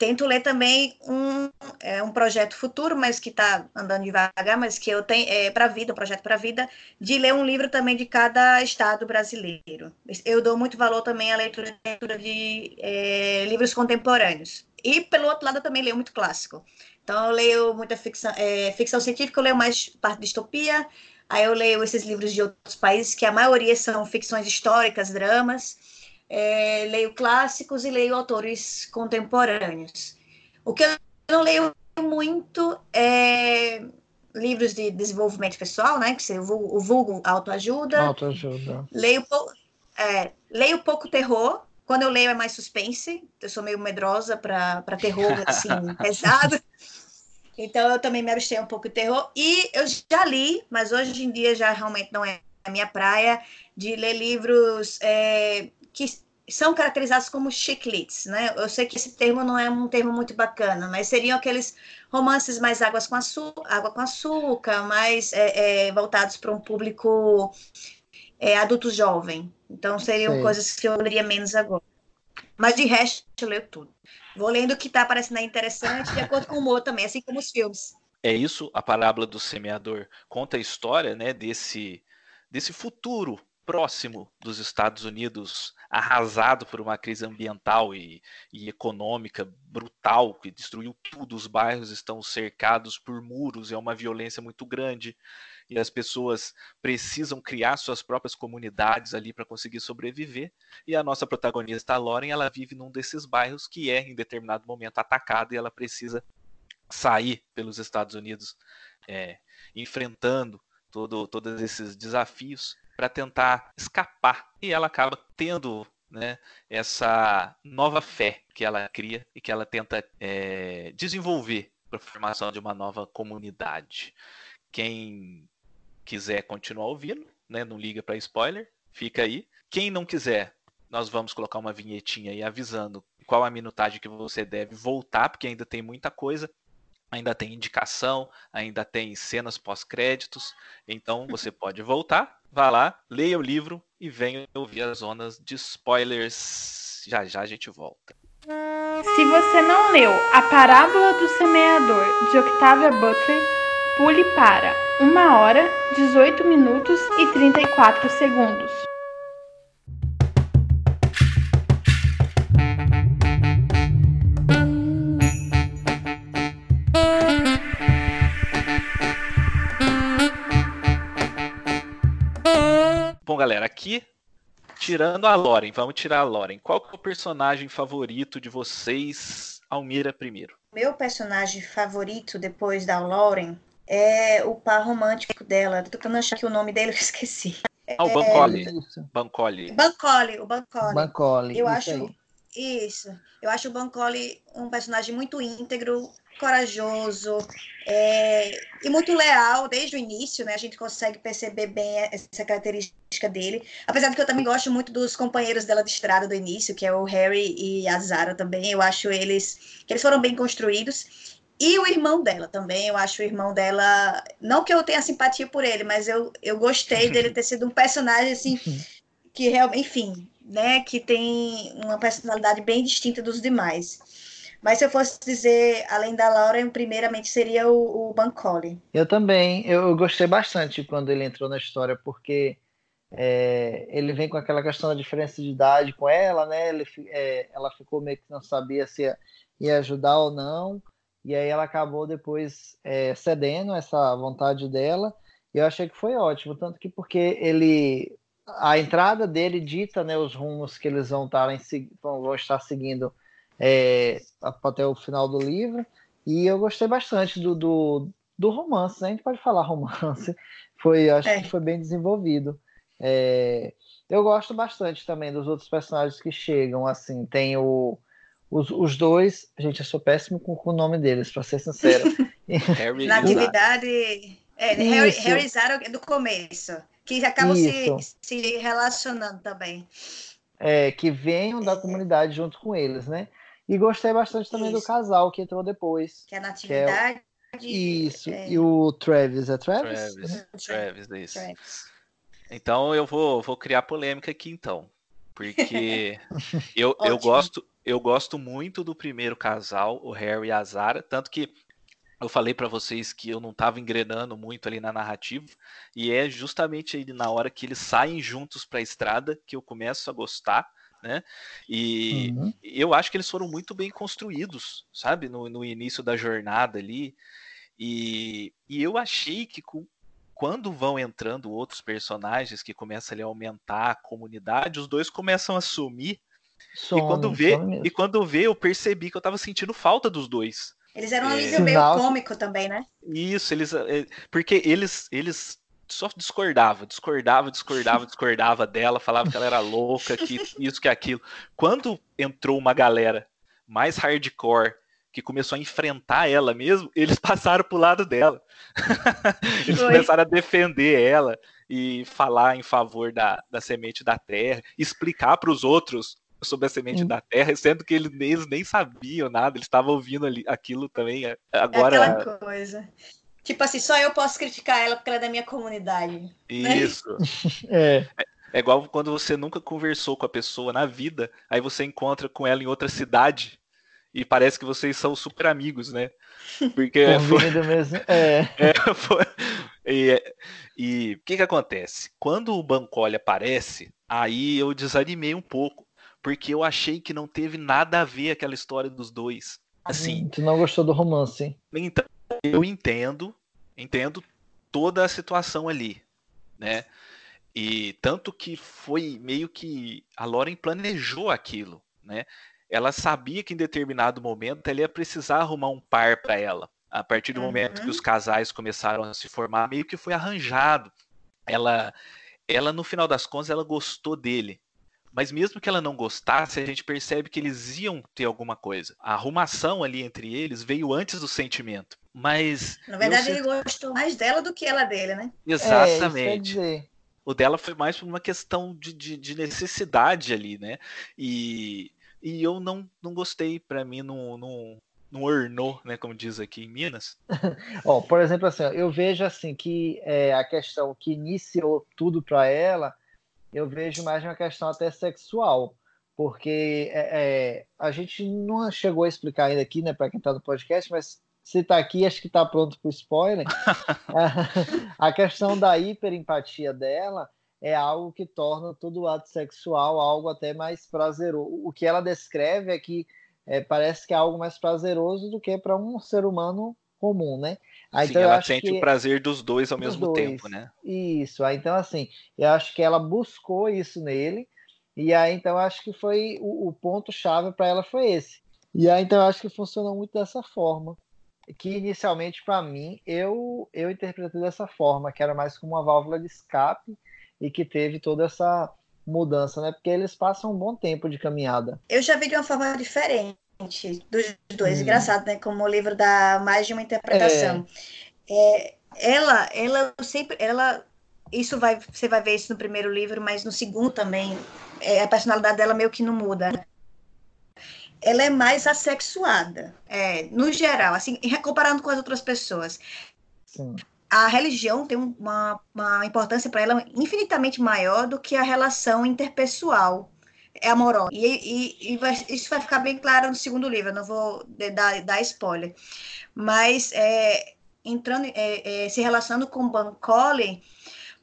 tento ler também um, é, um projeto futuro, mas que está andando devagar, mas que eu tenho é, para vida, um projeto para vida, de ler um livro também de cada estado brasileiro. Eu dou muito valor também à leitura, leitura de é, livros contemporâneos. E, pelo outro lado, eu também leio muito clássico. Então, eu leio muita ficção, é, ficção científica, eu leio mais parte de distopia, aí eu leio esses livros de outros países, que a maioria são ficções históricas, dramas, é, leio clássicos e leio autores contemporâneos. O que eu não leio muito é livros de desenvolvimento pessoal, né? Que o vulgo autoajuda. Autoajuda. Leio, é, leio pouco terror. Quando eu leio é mais suspense. Eu sou meio medrosa para terror assim pesado. Então eu também me abstenho um pouco de terror. E eu já li, mas hoje em dia já realmente não é a minha praia, de ler livros é, que são caracterizados como chicletes, né? Eu sei que esse termo não é um termo muito bacana, mas seriam aqueles romances mais águas com açúcar, água com açúcar, mais é, é, voltados para um público é, adulto jovem. Então seriam Sei. coisas que eu leria menos agora. Mas de resto, eu leio tudo. Vou lendo o que está parecendo interessante, de acordo com o humor também, assim como os filmes. É isso, a parábola do semeador conta a história né, desse, desse futuro próximo dos Estados Unidos, arrasado por uma crise ambiental e, e, econômica brutal, que destruiu tudo. Os bairros estão cercados por muros, é uma violência muito grande. E as pessoas precisam criar suas próprias comunidades ali para conseguir sobreviver. E a nossa protagonista, a Lauren, ela vive num desses bairros que é, em determinado momento, atacada e ela precisa sair pelos Estados Unidos, é, enfrentando todo, todos esses desafios para tentar escapar. E ela acaba tendo né, essa nova fé que ela cria e que ela tenta é, desenvolver para a formação de uma nova comunidade. Quem quiser continuar ouvindo, né, não liga para spoiler, fica aí. Quem não quiser, nós vamos colocar uma vinhetinha aí avisando qual a minutagem que você deve voltar, porque ainda tem muita coisa ainda tem indicação, ainda tem cenas pós-créditos. Então você pode voltar, vá lá, leia o livro e venha ouvir as zonas de spoilers. Já já a gente volta. Se você não leu A Parábola do Semeador de Octavia Butler, pule para 1 hora, 18 minutos e 34 segundos. Aqui, tirando a Loren, vamos tirar a Loren. Qual que é o personagem favorito de vocês, Almira, primeiro? Meu personagem favorito, depois da Loren, é o par romântico dela. Tô tentando achar que o nome dele eu esqueci. Ah, o é... Bancoli. Bancoli. Bancoli, o Bancoli. Bancoli. Eu acho. Aí. Isso. Eu acho o Bancoli um personagem muito íntegro, corajoso é, e muito leal desde o início, né? A gente consegue perceber bem essa característica dele. Apesar de que eu também gosto muito dos companheiros dela de estrada do início, que é o Harry e a Zara também. Eu acho eles que eles foram bem construídos. E o irmão dela também, eu acho o irmão dela. Não que eu tenha simpatia por ele, mas eu, eu gostei dele ter sido um personagem assim. Que realmente, enfim, né? Que tem uma personalidade bem distinta dos demais. Mas se eu fosse dizer, além da Laura, primeiramente seria o, o Bancoli. Eu também. Eu gostei bastante quando ele entrou na história, porque é, ele vem com aquela questão da diferença de idade com ela, né? Ele, é, ela ficou meio que não sabia se ia, ia, ajudar ou não. E aí ela acabou depois é, cedendo essa vontade dela. E eu achei que foi ótimo, tanto que porque ele a entrada dele dita né, os rumos que eles vão em, vão estar seguindo é, até o final do livro. E eu gostei bastante do, do, do romance, né? A gente pode falar romance. Foi, acho é. que foi bem desenvolvido. É, eu gosto bastante também dos outros personagens que chegam, assim, tem o, os, os dois, gente, eu sou péssimo com, com o nome deles, para ser sincero. Harry Natividade, é, Harry, Harry Zaro é do começo, que acabam se, se relacionando também. É, que venham da comunidade junto com eles, né? E gostei bastante também Isso. do casal que entrou depois. Que é a Natividade. É o... Isso, é... e o Travis, é Travis? Travis, Travis, é isso. Travis. Então eu vou, vou criar polêmica aqui então. Porque eu, eu, gosto, eu gosto muito do primeiro casal, o Harry e a Zara, tanto que eu falei para vocês que eu não estava engrenando muito ali na narrativa, e é justamente aí na hora que eles saem juntos para a estrada que eu começo a gostar né? E uhum. eu acho que eles foram muito bem construídos, sabe? No, no início da jornada ali. E, e eu achei que com, quando vão entrando outros personagens que começam ali a aumentar a comunidade, os dois começam a sumir. Some, e quando vê, e quando vê, eu percebi que eu tava sentindo falta dos dois. Eles eram um é... alívio meio cômico também, né? Isso, eles. É, porque eles, eles só discordava, discordava, discordava, discordava dela, falava que ela era louca, que isso, que aquilo. Quando entrou uma galera mais hardcore que começou a enfrentar ela mesmo, eles passaram pro lado dela. eles começaram a defender ela e falar em favor da, da semente da terra, explicar para os outros sobre a semente hum. da terra, sendo que eles, eles nem sabiam nada, eles estavam ouvindo ali, aquilo também. Agora. É aquela coisa. Tipo assim, só eu posso criticar ela porque ela é da minha comunidade. Isso. é. é. É igual quando você nunca conversou com a pessoa na vida, aí você encontra com ela em outra cidade e parece que vocês são super amigos, né? Porque foi... mesmo. É. é foi... E o que que acontece? Quando o Bancole aparece, aí eu desanimei um pouco, porque eu achei que não teve nada a ver aquela história dos dois. Assim. Tu não gostou do romance? Então, eu entendo, entendo toda a situação ali, né? E tanto que foi meio que a Lauren planejou aquilo, né? Ela sabia que em determinado momento ela ia precisar arrumar um par para ela. A partir do uhum. momento que os casais começaram a se formar, meio que foi arranjado. Ela, ela no final das contas, ela gostou dele. Mas mesmo que ela não gostasse, a gente percebe que eles iam ter alguma coisa. A arrumação ali entre eles veio antes do sentimento. Mas. Na verdade, ele gostou mais dela do que ela dele, né? Exatamente. É, o dela foi mais por uma questão de, de, de necessidade ali, né? E, e eu não, não gostei, para mim não, não, não ornou, né? Como diz aqui em Minas. Ó, por exemplo, assim, eu vejo assim que é, a questão que iniciou tudo para ela, eu vejo mais uma questão até sexual, porque é, é, a gente não chegou a explicar ainda aqui, né, para quem está no podcast, mas se está aqui, acho que está pronto para o spoiler. a questão da hiperempatia dela é algo que torna todo o ato sexual algo até mais prazeroso. O que ela descreve é que é, parece que é algo mais prazeroso do que para um ser humano comum, né? Aí, Sim, então, ela sente que... o prazer dos dois ao dos mesmo dois. tempo, né? Isso. Aí, então, assim, eu acho que ela buscou isso nele. E aí, então, acho que foi o, o ponto-chave para ela foi esse. E aí, então, acho que funcionou muito dessa forma que inicialmente para mim eu eu interpretei dessa forma, que era mais como uma válvula de escape e que teve toda essa mudança, né? Porque eles passam um bom tempo de caminhada. Eu já vi de uma forma diferente dos dois, hum. engraçado, né? Como o livro dá mais de uma interpretação. É. É, ela, ela sempre, ela, isso vai, você vai ver isso no primeiro livro, mas no segundo também, é, a personalidade dela meio que não muda ela é mais assexuada, é, no geral, assim, comparando com as outras pessoas. Sim. A religião tem uma, uma importância para ela infinitamente maior do que a relação interpessoal é amorosa. E, e, e vai, isso vai ficar bem claro no segundo livro, eu não vou dar, dar spoiler. Mas é, entrando, é, é, se relacionando com Bancole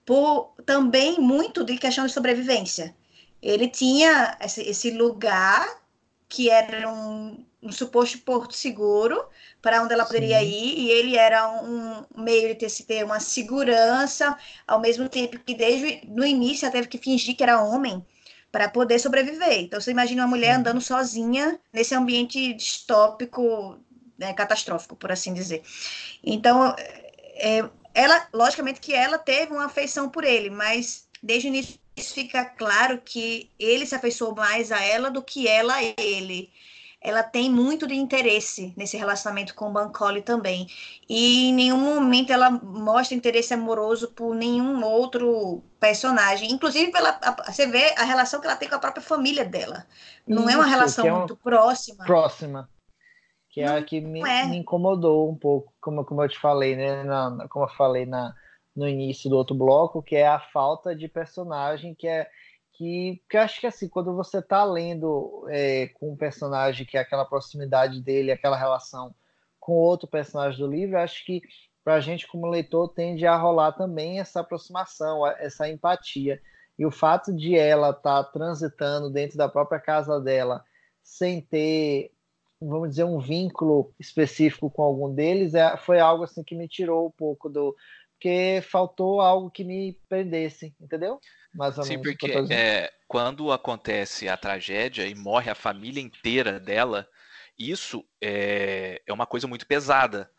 por também muito de questão de sobrevivência. Ele tinha esse, esse lugar que era um, um suposto porto seguro para onde ela poderia Sim. ir, e ele era um meio de ter, ter uma segurança, ao mesmo tempo que desde no início ela teve que fingir que era homem para poder sobreviver. Então você imagina uma mulher Sim. andando sozinha nesse ambiente distópico, né, catastrófico, por assim dizer. Então, é, ela, logicamente que ela teve uma afeição por ele, mas desde o início fica claro que ele se afeiçoou mais a ela do que ela a ele. Ela tem muito de interesse nesse relacionamento com o Bancole também. E em nenhum momento ela mostra interesse amoroso por nenhum outro personagem. Inclusive, pela, você vê a relação que ela tem com a própria família dela. Não Isso, é uma relação é muito próxima. Próxima. Que é a que me, é. me, incomodou um pouco, como, como eu te falei, né? Na, como eu falei na, no início do outro bloco, que é a falta de personagem, que é que, que acho que assim, quando você está lendo é, com um personagem que é aquela proximidade dele, aquela relação com outro personagem do livro, acho que para a gente como leitor tende a rolar também essa aproximação, essa empatia. E o fato de ela estar tá transitando dentro da própria casa dela sem ter, vamos dizer, um vínculo específico com algum deles, é, foi algo assim que me tirou um pouco do, porque faltou algo que me prendesse, entendeu? Mais ou Sim, menos. Porque é, quando acontece a tragédia e morre a família inteira dela, isso é, é uma coisa muito pesada.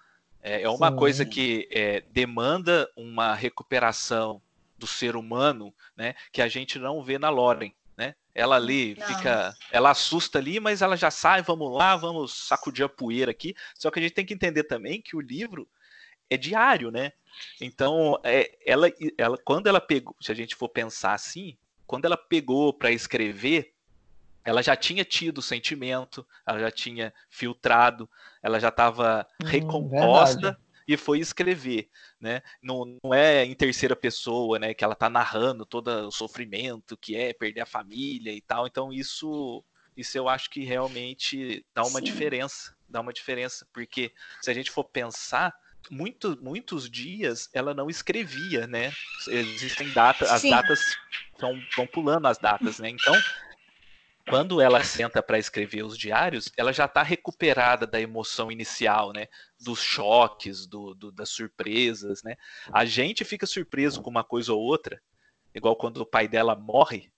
É, é uma Sim. coisa que é, demanda uma recuperação do ser humano, né? Que a gente não vê na Loren. Né? Ela ali não. fica, ela assusta ali, mas ela já sai, vamos lá, vamos sacudir a poeira aqui. Só que a gente tem que entender também que o livro é diário, né? Então, é, ela, ela, quando ela pegou, se a gente for pensar assim, quando ela pegou para escrever, ela já tinha tido sentimento, ela já tinha filtrado, ela já estava hum, recomposta e foi escrever, né? Não, não, é em terceira pessoa, né? Que ela está narrando todo o sofrimento que é perder a família e tal. Então isso, isso eu acho que realmente dá uma Sim. diferença, dá uma diferença, porque se a gente for pensar muito, muitos dias ela não escrevia, né? Existem datas, as datas estão pulando as datas, né? Então quando ela senta para escrever os diários, ela já está recuperada da emoção inicial, né? Dos choques, do, do, das surpresas, né? A gente fica surpreso com uma coisa ou outra, igual quando o pai dela morre.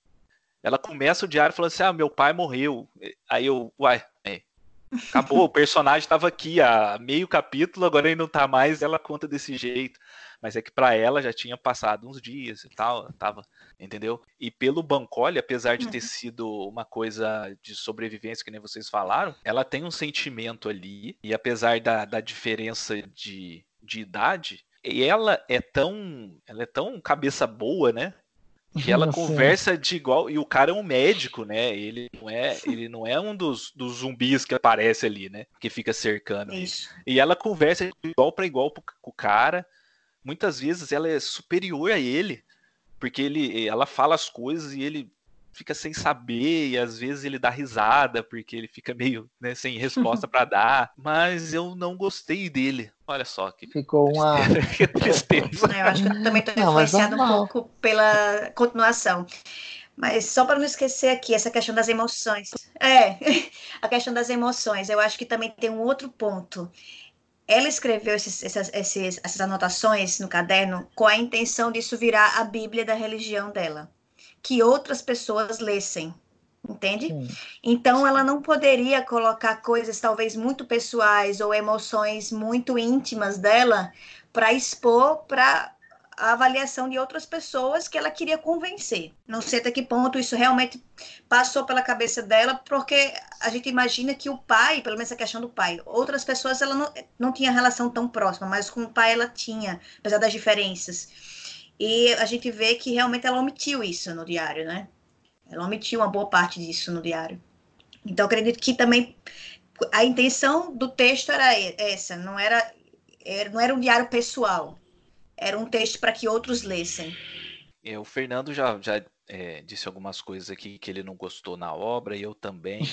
Ela começa o diário falando assim: Ah, meu pai morreu. Aí eu, uai, é, acabou, o personagem estava aqui há meio capítulo, agora ele não está mais, ela conta desse jeito mas é que para ela já tinha passado uns dias e tal, tava, entendeu? E pelo Bancole, apesar de ter uhum. sido uma coisa de sobrevivência, que nem vocês falaram, ela tem um sentimento ali, e apesar da, da diferença de, de idade, ela é tão ela é tão cabeça boa, né? Que ela Nossa. conversa de igual e o cara é um médico, né? Ele não é ele não é um dos, dos zumbis que aparece ali, né? Que fica cercando. Isso. E ela conversa de igual para igual com o cara muitas vezes ela é superior a ele, porque ele, ela fala as coisas e ele fica sem saber e às vezes ele dá risada porque ele fica meio né, sem resposta para dar. Mas eu não gostei dele. Olha só que ficou uma que tristeza. É, eu acho que eu também estou influenciado um pouco pela continuação. Mas só para não esquecer aqui essa questão das emoções. É, a questão das emoções. Eu acho que também tem um outro ponto ela escreveu esses, essas, esses, essas anotações no caderno com a intenção disso virar a Bíblia da religião dela, que outras pessoas lessem, entende? Sim. Então ela não poderia colocar coisas talvez muito pessoais ou emoções muito íntimas dela para expor para a avaliação de outras pessoas que ela queria convencer. Não sei até que ponto isso realmente passou pela cabeça dela, porque a gente imagina que o pai, pelo menos a questão do pai, outras pessoas ela não, não tinha relação tão próxima, mas com o pai ela tinha, apesar das diferenças. E a gente vê que realmente ela omitiu isso no diário, né? Ela omitiu uma boa parte disso no diário. Então, acredito que também a intenção do texto era essa, não era, era não era um diário pessoal, era um texto para que outros lessem. É, o Fernando já, já é, disse algumas coisas aqui que ele não gostou na obra, e eu também.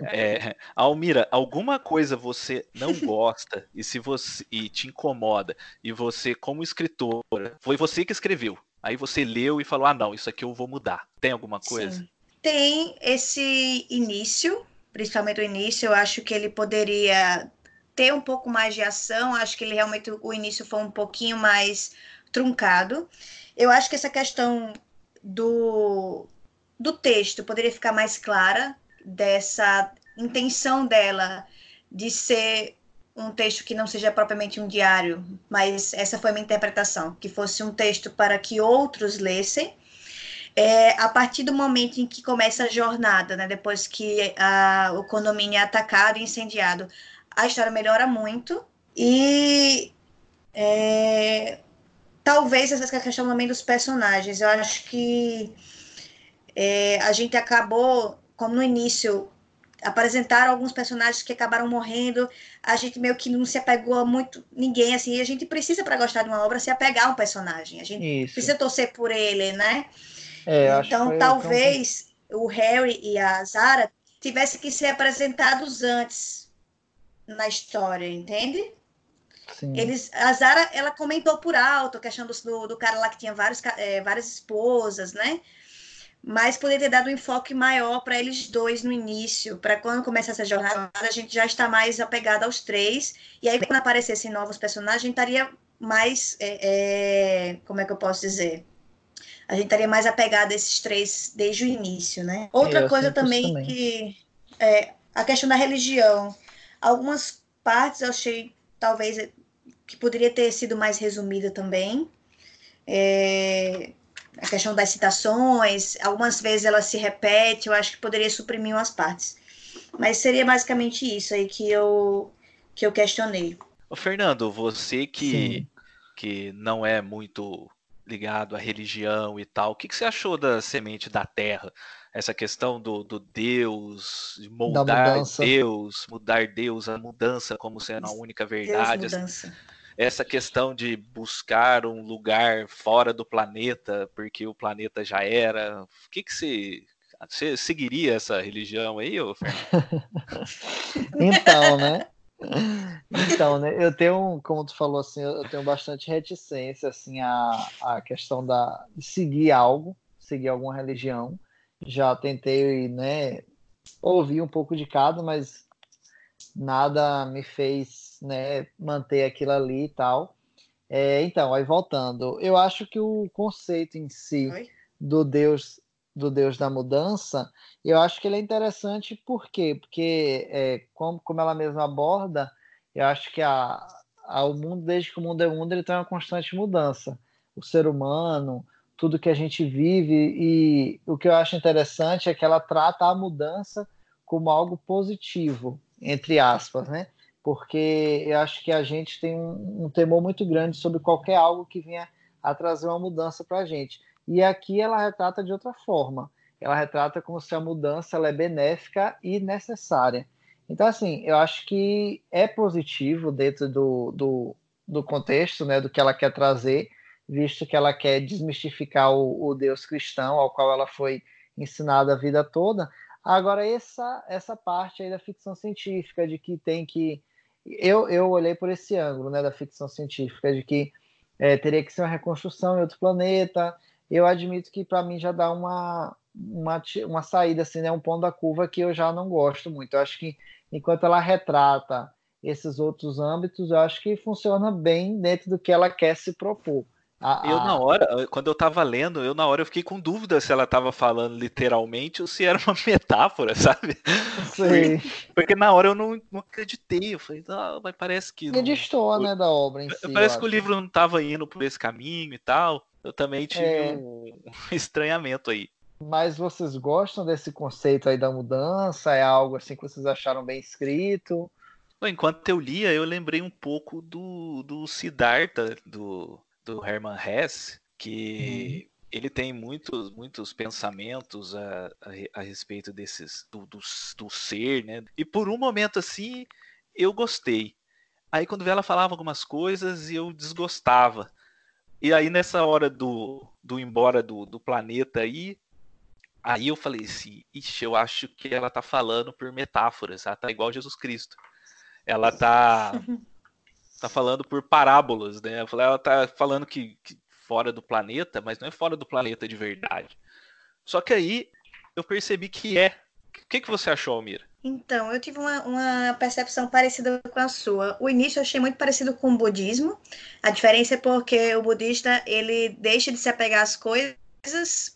é, Almira, alguma coisa você não gosta e se você e te incomoda, e você, como escritora, foi você que escreveu. Aí você leu e falou: ah, não, isso aqui eu vou mudar. Tem alguma coisa? Sim. Tem esse início, principalmente o início, eu acho que ele poderia ter um pouco mais de ação. Acho que ele realmente o início foi um pouquinho mais truncado. Eu acho que essa questão do, do texto poderia ficar mais clara dessa intenção dela de ser um texto que não seja propriamente um diário, mas essa foi minha interpretação, que fosse um texto para que outros lessem. É, a partir do momento em que começa a jornada, né, depois que a, o condomínio é atacado e incendiado, a história melhora muito. E é, talvez essa questão também dos personagens. Eu acho que é, a gente acabou, como no início, apresentaram alguns personagens que acabaram morrendo, a gente meio que não se apegou a muito ninguém, assim, a gente precisa, para gostar de uma obra, se apegar a um personagem, a gente Isso. precisa torcer por ele, né? É, então, talvez o Harry e a Zara tivessem que ser apresentados antes, na história, entende? Sim. Eles, a Zara, ela comentou por alto a questão do, do cara lá que tinha vários, é, várias esposas, né? Mas poderia ter dado um enfoque maior para eles dois no início, para quando começar essa jornada, a gente já está mais apegado aos três. E aí, quando aparecessem novos personagens, a gente estaria mais. É, é, como é que eu posso dizer? A gente estaria mais apegado a esses três desde o início, né? Outra é, coisa também, também, que. É, a questão da religião. Algumas partes eu achei talvez que poderia ter sido mais resumida também. É, a questão das citações, algumas vezes ela se repete, eu acho que poderia suprimir umas partes. Mas seria basicamente isso aí que eu, que eu questionei. Ô Fernando, você que, que não é muito ligado à religião e tal. O que, que você achou da semente da terra? Essa questão do, do Deus, moldar Deus, mudar Deus, a mudança como sendo a única verdade. Essa, essa questão de buscar um lugar fora do planeta, porque o planeta já era. O que, que você você seguiria essa religião aí, ô Fernando? então, né? Então, né, eu tenho, como tu falou assim, eu tenho bastante reticência assim a, a questão da seguir algo, seguir alguma religião. Já tentei, né, ouvir um pouco de cada, mas nada me fez, né, manter aquilo ali e tal. É, então, aí voltando, eu acho que o conceito em si Oi? do Deus do Deus da Mudança, eu acho que ele é interessante por quê? Porque, é, como, como ela mesma aborda, eu acho que a, a, o mundo, desde que o mundo é mundo, ele tem uma constante mudança. O ser humano, tudo que a gente vive, e o que eu acho interessante é que ela trata a mudança como algo positivo, entre aspas, né? Porque eu acho que a gente tem um, um temor muito grande sobre qualquer algo que venha a trazer uma mudança para a gente. E aqui ela retrata de outra forma. Ela retrata como se a mudança ela é benéfica e necessária. Então, assim, eu acho que é positivo dentro do, do, do contexto, né, do que ela quer trazer, visto que ela quer desmistificar o, o Deus cristão ao qual ela foi ensinada a vida toda. Agora, essa, essa parte aí da ficção científica, de que tem que. Eu, eu olhei por esse ângulo né, da ficção científica, de que é, teria que ser uma reconstrução em outro planeta, eu admito que para mim já dá uma, uma, uma saída, assim, né, um ponto da curva que eu já não gosto muito. Eu acho que enquanto ela retrata esses outros âmbitos, eu acho que funciona bem dentro do que ela quer se propor. A, a... Eu na hora, quando eu tava lendo, eu na hora eu fiquei com dúvida se ela tava falando literalmente ou se era uma metáfora, sabe? Sim. Porque, na hora eu não, não acreditei, eu falei, ah, mas parece que... Ele distorce, né, da obra em si. Parece que o livro não tava indo por esse caminho e tal. Eu também tive é... um estranhamento aí. Mas vocês gostam desse conceito aí da mudança? É algo assim que vocês acharam bem escrito? Enquanto eu lia, eu lembrei um pouco do, do Siddhartha, do, do Hermann Hesse, que uhum. ele tem muitos, muitos pensamentos a, a, a respeito desses do, do, do, ser, né? E por um momento assim, eu gostei. Aí quando ela falava algumas coisas, eu desgostava. E aí nessa hora do, do embora do, do planeta aí, aí eu falei assim, ixi, eu acho que ela tá falando por metáforas, ela tá igual Jesus Cristo. Ela tá tá falando por parábolas, né? Ela tá falando que, que fora do planeta, mas não é fora do planeta de verdade. Só que aí eu percebi que é. O que, que você achou, Almira? Então, eu tive uma, uma, percepção parecida com a sua. O início eu achei muito parecido com o budismo. A diferença é porque o budista, ele deixa de se apegar às coisas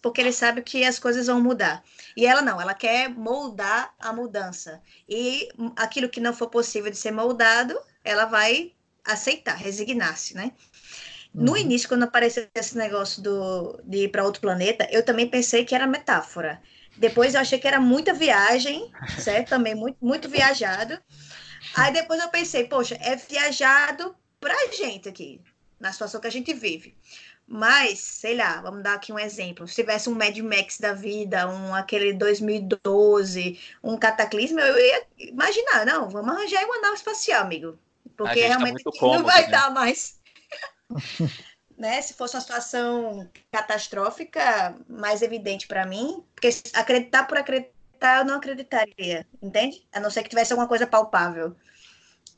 porque ele sabe que as coisas vão mudar. E ela não, ela quer moldar a mudança. E aquilo que não for possível de ser moldado, ela vai aceitar, resignar-se, né? Uhum. No início, quando apareceu esse negócio do, de ir para outro planeta, eu também pensei que era metáfora. Depois eu achei que era muita viagem, certo? Também muito, muito viajado. Aí depois eu pensei, poxa, é viajado pra gente aqui, na situação que a gente vive. Mas, sei lá, vamos dar aqui um exemplo. Se tivesse um Mad Max da vida, um aquele 2012, um cataclismo, eu ia imaginar, não, vamos arranjar uma nave espacial, amigo. Porque tá realmente tá não vai né? dar mais. né? Se fosse uma situação catastrófica, mais evidente para mim, porque acreditar por acreditar, eu não acreditaria, entende? A não ser que tivesse alguma coisa palpável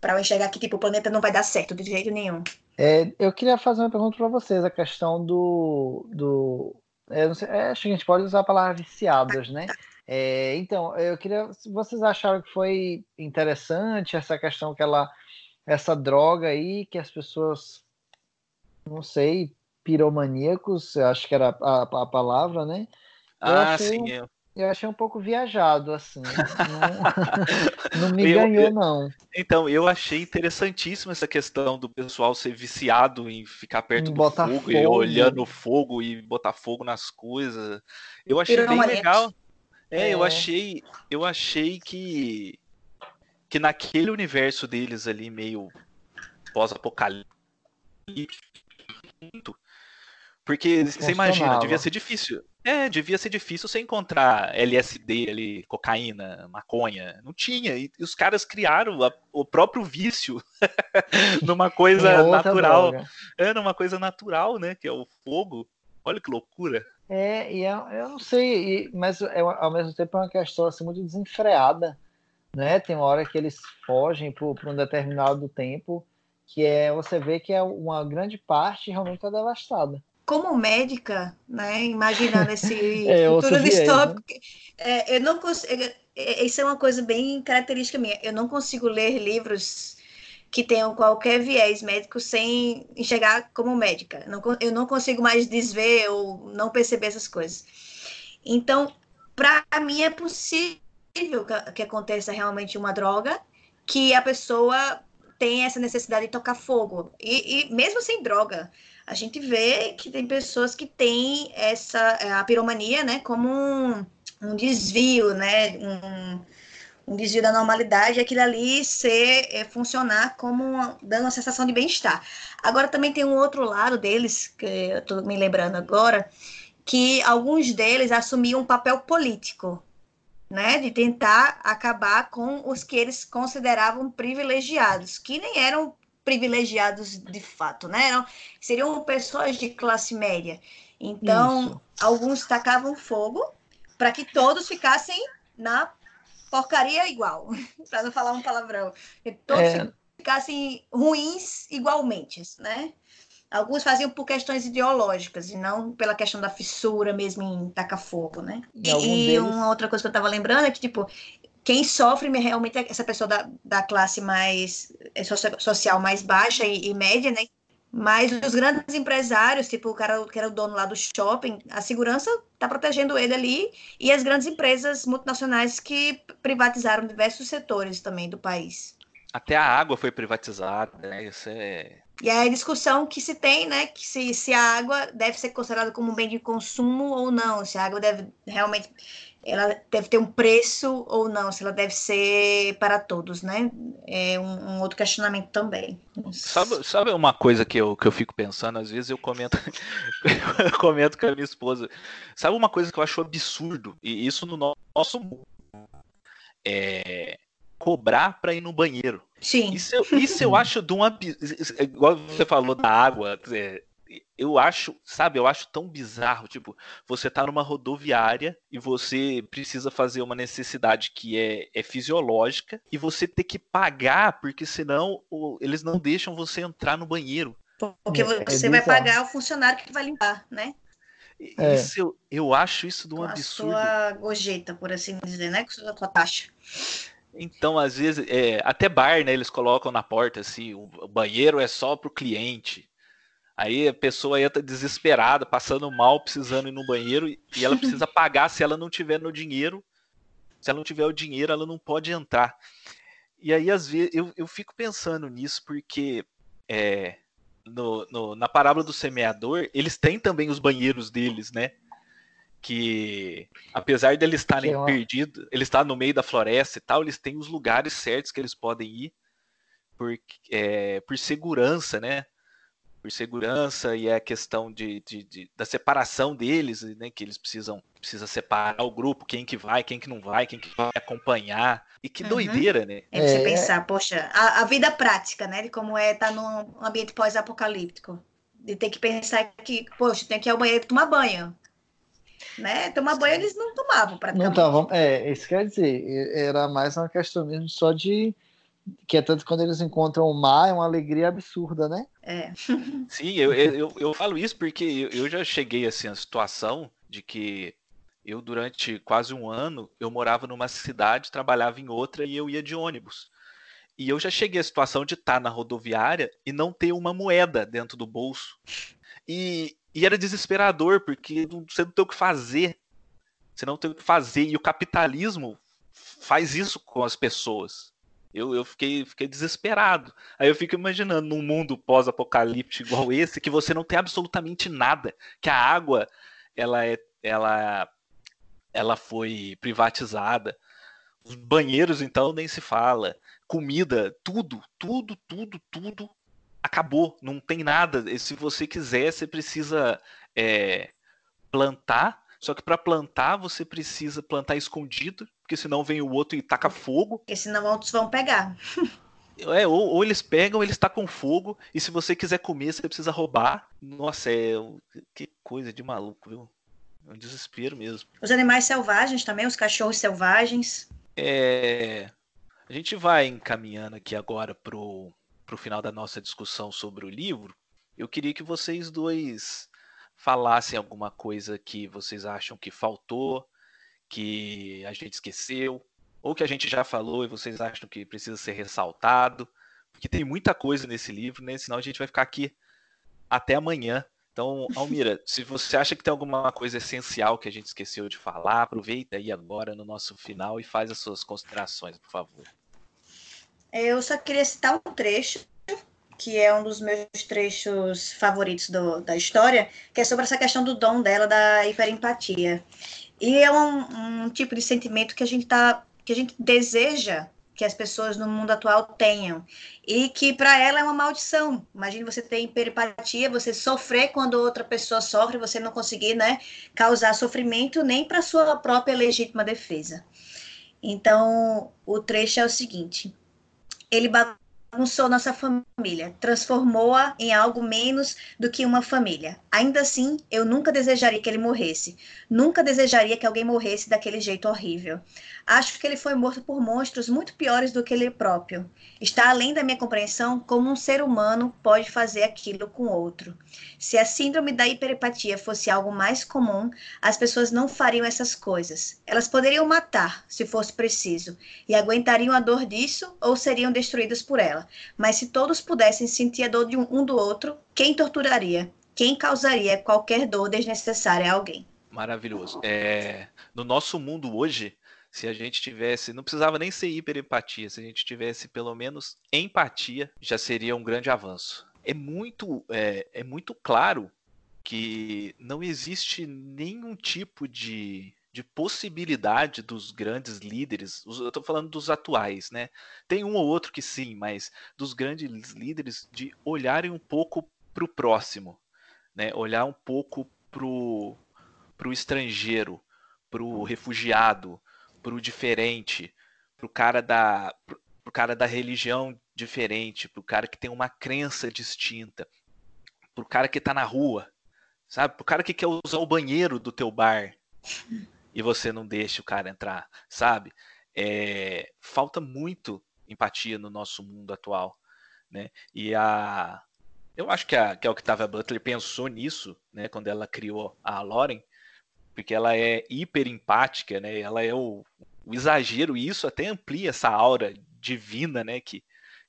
para eu enxergar que tipo o planeta não vai dar certo de jeito nenhum. É, eu queria fazer uma pergunta para vocês, a questão do, do é, sei, é, acho que a gente pode usar a palavra viciados, né? É, então, eu queria, se vocês acharam que foi interessante essa questão que ela, essa droga aí que as pessoas não sei, piromaníacos, acho que era a, a palavra, né? Eu ah, achei, sim. Eu... eu achei um pouco viajado, assim. Não, não me eu, ganhou, não. Então, eu achei interessantíssima essa questão do pessoal ser viciado em ficar perto em do fogo, fogo, e olhando o fogo e botar fogo nas coisas. Eu achei bem legal. É, é, eu achei, eu achei que que naquele universo deles ali meio pós-apocalíptico Porque você imagina, devia ser difícil. É, devia ser difícil você encontrar LSD ali, cocaína, maconha. Não tinha. E, os caras criaram a, o próprio vício numa coisa natural. Droga. É, numa coisa natural, né? Que é o fogo. Olha que loucura. É, e eu, eu não sei, e, mas é, ao mesmo tempo é uma questão assim, muito desenfreada. Né? Tem uma hora que eles fogem por, um determinado tempo, que é você vê que é uma grande parte realmente está devastada como médica, né, imaginando esse é, futuro distópico, né? é, eu não consigo, é, é, isso é uma coisa bem característica minha, eu não consigo ler livros que tenham qualquer viés médico sem enxergar como médica. Não, eu não consigo mais desver ou não perceber essas coisas. Então, para mim é possível que, que aconteça realmente uma droga que a pessoa tem essa necessidade de tocar fogo. E, e mesmo sem droga, a gente vê que tem pessoas que têm essa é, a piromania, né, como um, um desvio, né, um, um, desvio da normalidade, aquilo ali ser é, funcionar como uma, dando uma sensação de bem-estar. Agora também tem um outro lado deles que eu estou me lembrando agora, que alguns deles assumiam um papel político, né, de tentar acabar com os que eles consideravam privilegiados, que nem eram privilegiados de fato, né? Eram, seriam pessoas de classe média. Então, Isso. alguns tacavam fogo para que todos ficassem na porcaria igual, para não falar um palavrão. Que todos é... ficassem ruins igualmente, né? Alguns faziam por questões ideológicas e não pela questão da fissura mesmo em tacar fogo, né? E, e deles... uma outra coisa que eu estava lembrando é que, tipo, quem sofre realmente é essa pessoa da, da classe mais é, social mais baixa e, e, média, né? Mas os grandes empresários, tipo o cara que era o dono lá do shopping, a segurança está protegendo ele ali e as grandes empresas multinacionais que privatizaram diversos setores também do país. Até a água foi privatizada, né? Isso é e aí a discussão que se tem, né, que se, se a água deve ser considerada como um bem de consumo ou não, se a água deve realmente ela deve ter um preço ou não, se ela deve ser para todos, né? É um, um outro questionamento também. Sabe, sabe uma coisa que eu, que eu fico pensando, às vezes eu comento, eu comento com a minha esposa. Sabe uma coisa que eu acho absurdo, e isso no nosso mundo, é cobrar para ir no banheiro. Sim. Isso, isso eu acho de um absurdo. Igual você falou da água, eu acho, sabe, eu acho tão bizarro, tipo, você tá numa rodoviária e você precisa fazer uma necessidade que é, é fisiológica e você ter que pagar, porque senão o, eles não deixam você entrar no banheiro. Porque é, você é vai pagar o funcionário que vai limpar, né? É. Isso eu, eu acho isso de um Com absurdo. A sua gorjeta, por assim dizer, né? Com a sua taxa. Então, às vezes, é, até bar, né? Eles colocam na porta assim, o banheiro é só pro cliente. Aí a pessoa entra desesperada, passando mal, precisando ir no banheiro, e ela precisa pagar se ela não tiver no dinheiro. Se ela não tiver o dinheiro, ela não pode entrar. E aí, às vezes, eu, eu fico pensando nisso, porque é, no, no, na parábola do semeador, eles têm também os banheiros deles, né? Que apesar de eles estarem uma... perdidos, eles estão no meio da floresta e tal, eles têm os lugares certos que eles podem ir por, é, por segurança, né? por segurança e é a questão de, de, de, da separação deles, né, que eles precisam precisa separar o grupo, quem que vai, quem que não vai, quem que vai acompanhar. E que uhum. doideira, né? É você é... pensar, poxa, a, a, vida prática, né, de como é estar tá num ambiente pós-apocalíptico. De ter que pensar que, poxa, tem que ir ao banheiro tomar banho. Né? Tomar banho eles não tomavam para Não estavam, é, isso quer dizer, era mais uma questão mesmo só de que é tanto quando eles encontram o mar, é uma alegria absurda, né? É. Sim, eu, eu, eu falo isso porque eu, eu já cheguei assim a situação de que eu durante quase um ano eu morava numa cidade, trabalhava em outra e eu ia de ônibus. E eu já cheguei à situação de estar na rodoviária e não ter uma moeda dentro do bolso. E, e era desesperador, porque você não tem o que fazer. Você não tem o que fazer. E o capitalismo faz isso com as pessoas. Eu, eu fiquei, fiquei desesperado. Aí eu fico imaginando num mundo pós-apocalíptico igual esse, que você não tem absolutamente nada, que a água ela é, ela, ela foi privatizada. Os banheiros, então, nem se fala. Comida, tudo, tudo, tudo, tudo acabou, não tem nada. E se você quiser, você precisa é, plantar. Só que para plantar, você precisa plantar escondido, porque senão vem o outro e taca fogo. Porque senão outros vão pegar. É, ou, ou, eles pegam, eles tacam fogo, e se você quiser comer, você precisa roubar. Nossa, é. Que coisa de maluco, viu? É um desespero mesmo. Os animais selvagens também, os cachorros selvagens. É. A gente vai encaminhando aqui agora pro, pro final da nossa discussão sobre o livro. Eu queria que vocês dois falassem alguma coisa que vocês acham que faltou, que a gente esqueceu, ou que a gente já falou e vocês acham que precisa ser ressaltado, porque tem muita coisa nesse livro, né? Senão a gente vai ficar aqui até amanhã. Então, Almira, se você acha que tem alguma coisa essencial que a gente esqueceu de falar, aproveita aí agora no nosso final e faz as suas considerações, por favor. Eu só queria citar um trecho, que é um dos meus trechos favoritos do, da história, que é sobre essa questão do dom dela, da hiperempatia. E é um, um tipo de sentimento que a gente está que a gente deseja que as pessoas no mundo atual tenham e que para ela é uma maldição. Imagine você ter hiperempatia, você sofrer quando outra pessoa sofre, você não conseguir, né, causar sofrimento nem para sua própria legítima defesa. Então, o trecho é o seguinte: ele bagunçou nossa família, transformou-a em algo menos do que uma família. Ainda assim, eu nunca desejaria que ele morresse. Nunca desejaria que alguém morresse daquele jeito horrível. Acho que ele foi morto por monstros muito piores do que ele próprio. Está além da minha compreensão como um ser humano pode fazer aquilo com outro. Se a síndrome da hiperempatia fosse algo mais comum, as pessoas não fariam essas coisas. Elas poderiam matar, se fosse preciso, e aguentariam a dor disso ou seriam destruídas por ela. Mas se todos pudessem sentir a dor de um, um do outro, quem torturaria? Quem causaria qualquer dor desnecessária a alguém? Maravilhoso. É, no nosso mundo hoje, se a gente tivesse, não precisava nem ser hiperempatia, se a gente tivesse pelo menos empatia, já seria um grande avanço. É muito, é, é muito claro que não existe nenhum tipo de, de possibilidade dos grandes líderes, eu estou falando dos atuais, né? Tem um ou outro que sim, mas dos grandes líderes de olharem um pouco para o próximo, né? Olhar um pouco para o estrangeiro, para o refugiado, pro diferente, pro cara da pro, cara da religião diferente, pro cara que tem uma crença distinta, pro cara que tá na rua, sabe? Pro cara que quer usar o banheiro do teu bar e você não deixa o cara entrar, sabe? É, falta muito empatia no nosso mundo atual, né? E a eu acho que a, que a Octavia Butler pensou nisso, né, quando ela criou a Lauren, porque ela é hiper empática, né? Ela é o, o, exagero, e isso até amplia essa aura divina, né? Que,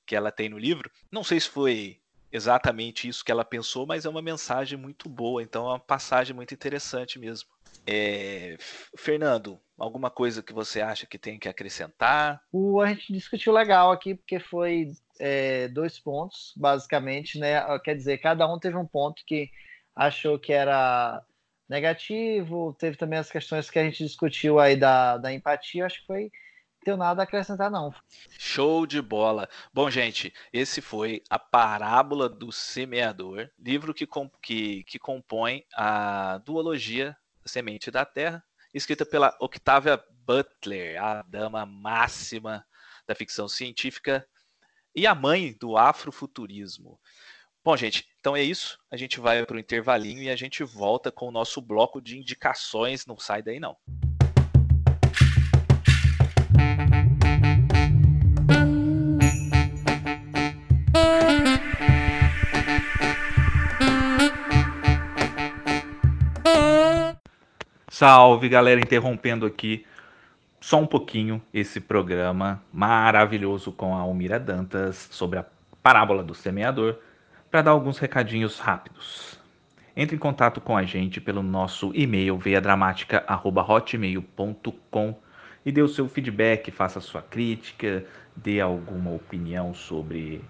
que ela tem no livro. Não sei se foi exatamente isso que ela pensou, mas é uma mensagem muito boa, então é uma passagem muito interessante mesmo. É, Fernando, alguma coisa que você acha que tem que acrescentar? O, a gente discutiu legal aqui, porque foi é, dois pontos, basicamente, né? Quer dizer, cada um teve um ponto que achou que era negativo. Teve também as questões que a gente discutiu aí da, da empatia. Acho que foi tenho nada a acrescentar, não. Show de bola. Bom, gente, esse foi a Parábola do Semeador, livro que, que, que compõe a duologia Semente da Terra, escrita pela Octavia Butler, a dama máxima da ficção científica e a mãe do afrofuturismo. Bom, gente, então é isso. A gente vai para o intervalinho e a gente volta com o nosso bloco de indicações. Não sai daí, não. Salve, galera, interrompendo aqui só um pouquinho esse programa maravilhoso com a Almira Dantas sobre a parábola do semeador para dar alguns recadinhos rápidos. Entre em contato com a gente pelo nosso e-mail veiadramática@hotmail.com e dê o seu feedback, faça sua crítica, dê alguma opinião sobre